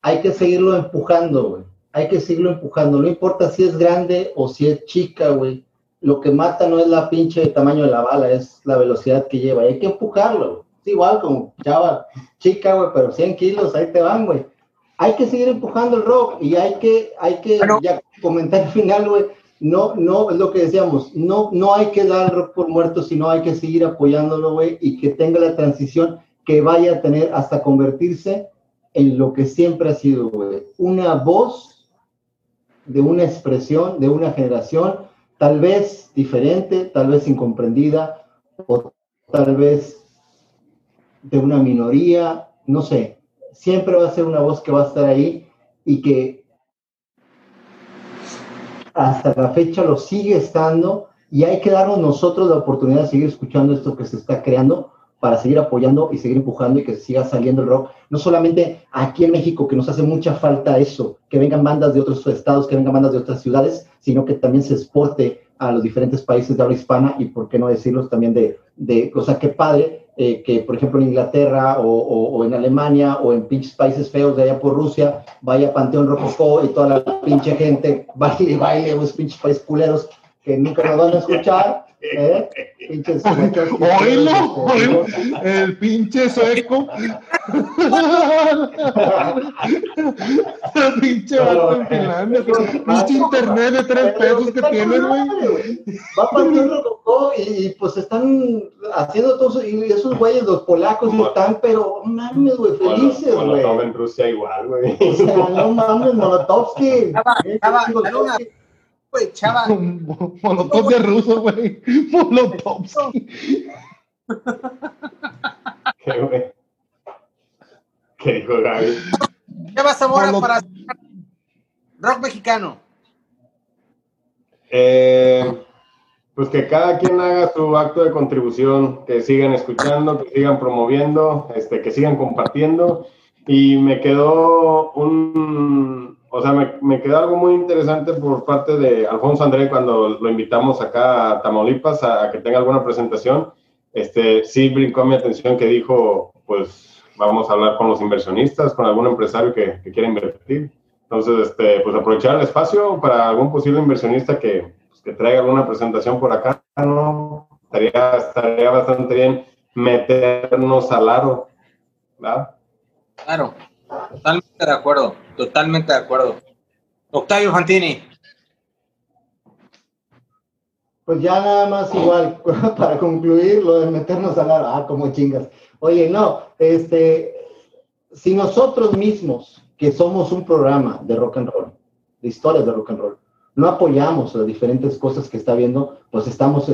hay que seguirlo empujando, güey. Hay que seguirlo empujando. No importa si es grande o si es chica, güey. Lo que mata no es la pinche tamaño de la bala, es la velocidad que lleva. hay que empujarlo. Es igual como chava, chica, güey, pero 100 kilos, ahí te van, güey. Hay que seguir empujando el rock y hay que, hay que, ya comentar al final, güey, no, no, es lo que decíamos, no, no hay que dar por muerto, sino hay que seguir apoyándolo, güey, y que tenga la transición que vaya a tener hasta convertirse en lo que siempre ha sido, güey, una voz de una expresión, de una generación, tal vez diferente, tal vez incomprendida, o tal vez de una minoría, no sé, siempre va a ser una voz que va a estar ahí y que hasta la fecha lo sigue estando y hay que darnos nosotros la oportunidad de seguir escuchando esto que se está creando para seguir apoyando y seguir empujando y que siga saliendo el rock. No solamente aquí en México, que nos hace mucha falta eso, que vengan bandas de otros estados, que vengan bandas de otras ciudades, sino que también se exporte a los diferentes países de habla hispana y, por qué no decirlos, también de, de o sea, qué padre eh, que, por ejemplo, en Inglaterra o, o, en Alemania o en pinches países feos de allá por Rusia, vaya Panteón Rococó y toda la pinche gente baile y baile, esos pinches países culeros que nunca nos van a escuchar ¿Eh? Pinche Oílo, el pinche sueco. el pinche vato en Finlandia. Pinche internet de tres pesos que tienes, güey. Va pasando y, pues están haciendo todo y esos güeyes, los polacos, están, pero mames, güey, felices, güey. Molotov en Rusia igual, güey. O sea, no mames, Molotovsky. Güey, chava. Molotov de ruso, güey. Molotov. Qué güey. ¿Qué dijo Gaby? ¿Qué vas a para rock mexicano? Eh, pues que cada quien haga su acto de contribución, que sigan escuchando, que sigan promoviendo, este, que sigan compartiendo. Y me quedó un, o sea, me, me, quedó algo muy interesante por parte de Alfonso André cuando lo invitamos acá a Tamaulipas a, que tenga alguna presentación. Este, sí brincó mi atención que dijo, pues vamos a hablar con los inversionistas, con algún empresario que, quiera invertir. Entonces, este, pues aprovechar el espacio para algún posible inversionista que, pues, que traiga alguna presentación por acá. Estaría, estaría bastante bien meternos al aro, ¿verdad? Claro, totalmente de acuerdo. Totalmente de acuerdo. Octavio Fantini. Pues ya nada más igual, para concluir lo de meternos a la... Ah, como chingas. Oye, no, este, si nosotros mismos, que somos un programa de rock and roll, de historias de rock and roll, no apoyamos las diferentes cosas que está viendo, pues estamos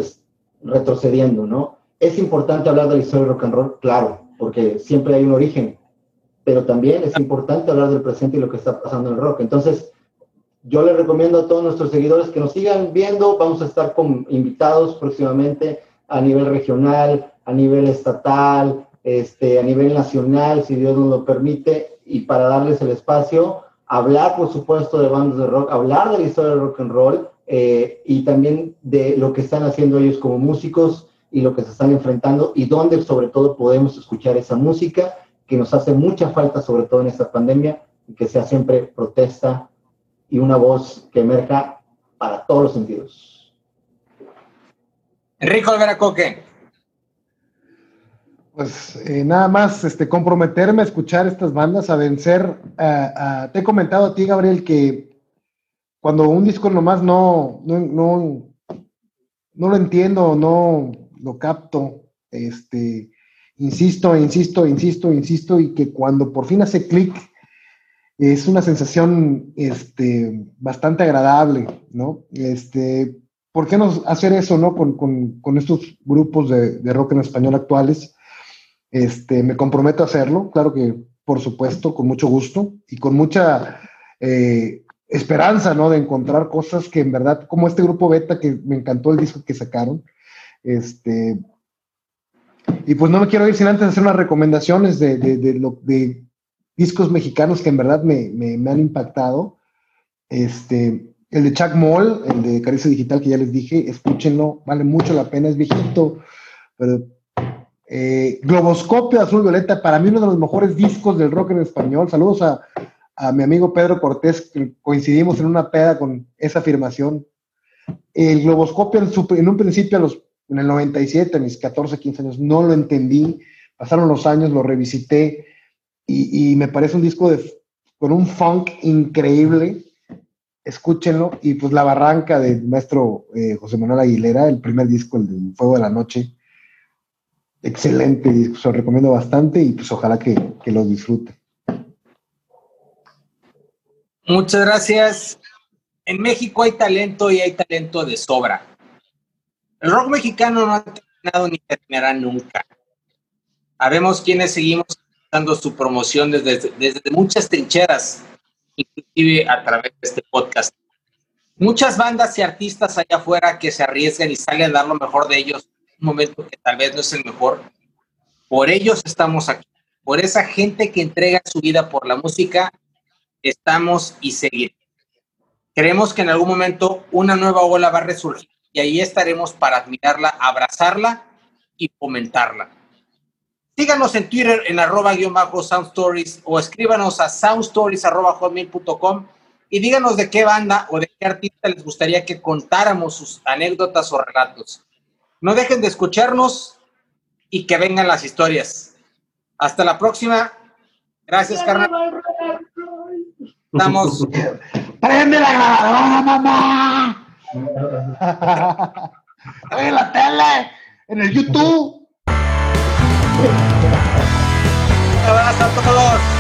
retrocediendo, ¿no? Es importante hablar de la historia del rock and roll, claro, porque siempre hay un origen, pero también es importante hablar del presente y lo que está pasando en el rock. Entonces, yo les recomiendo a todos nuestros seguidores que nos sigan viendo. Vamos a estar con invitados próximamente a nivel regional, a nivel estatal, este, a nivel nacional, si Dios nos lo permite, y para darles el espacio, hablar, por supuesto, de bandas de rock, hablar de la historia del rock and roll eh, y también de lo que están haciendo ellos como músicos y lo que se están enfrentando y dónde sobre todo podemos escuchar esa música que nos hace mucha falta, sobre todo en esta pandemia, y que sea siempre protesta y una voz que emerja para todos los sentidos. Enrico Olvera Coque. Pues eh, nada más este, comprometerme a escuchar estas bandas, a vencer. te he comentado a ti, Gabriel, que cuando un disco nomás no, no, no, no lo entiendo, no lo capto, este, insisto, insisto, insisto, insisto, y que cuando por fin hace clic, es una sensación este, bastante agradable, ¿no? Este, ¿Por qué no hacer eso, no? Con, con, con estos grupos de, de, rock en español actuales. Este, me comprometo a hacerlo, claro que, por supuesto, con mucho gusto y con mucha eh, esperanza, ¿no? De encontrar cosas que en verdad, como este grupo Beta, que me encantó el disco que sacaron, este, y pues no me quiero ir sin antes hacer unas recomendaciones de, de, de, discos mexicanos que en verdad me, me, han impactado. Este, el de Chuck Moll, el de Caricia Digital, que ya les dije, escúchenlo, vale mucho la pena, es viejito, pero eh, Globoscopio Azul Violeta, para mí uno de los mejores discos del rock en español. Saludos a, a mi amigo Pedro Cortés, que coincidimos en una peda con esa afirmación. El Globoscopio en, en un principio, a los, en el 97, a mis 14, 15 años, no lo entendí. Pasaron los años, lo revisité y, me parece un disco de, con un funk increíble. Escúchenlo. Y pues La Barranca del maestro eh, José Manuel Aguilera, el primer disco, el de Fuego de la Noche. Excelente disco, se lo recomiendo bastante y pues ojalá que, que lo disfruten. Muchas gracias. En México hay talento y hay talento de sobra. El rock mexicano no ha terminado ni terminará nunca. Habemos quienes seguimos dando su promoción desde, desde muchas trincheras, inclusive a través de este podcast. Muchas bandas y artistas allá afuera que se arriesgan y salen a dar lo mejor de ellos en un momento que tal vez no es el mejor. Por ellos estamos aquí. Por esa gente que entrega su vida por la música, estamos y seguiremos. Creemos que en algún momento una nueva ola va a resurgir y ahí estaremos para admirarla, abrazarla y fomentarla. Síganos en Twitter en arroba guion bajo soundstories o escríbanos a soundstories arroba hotmail.com y díganos de qué banda o de qué artista les gustaría que contáramos sus anécdotas o relatos. No dejen de escucharnos y que vengan las historias. Hasta la próxima. Gracias, carnal. Estamos. ¡Prende la grabadora, mamá! En la tele, en el YouTube. Un abrazo a todos.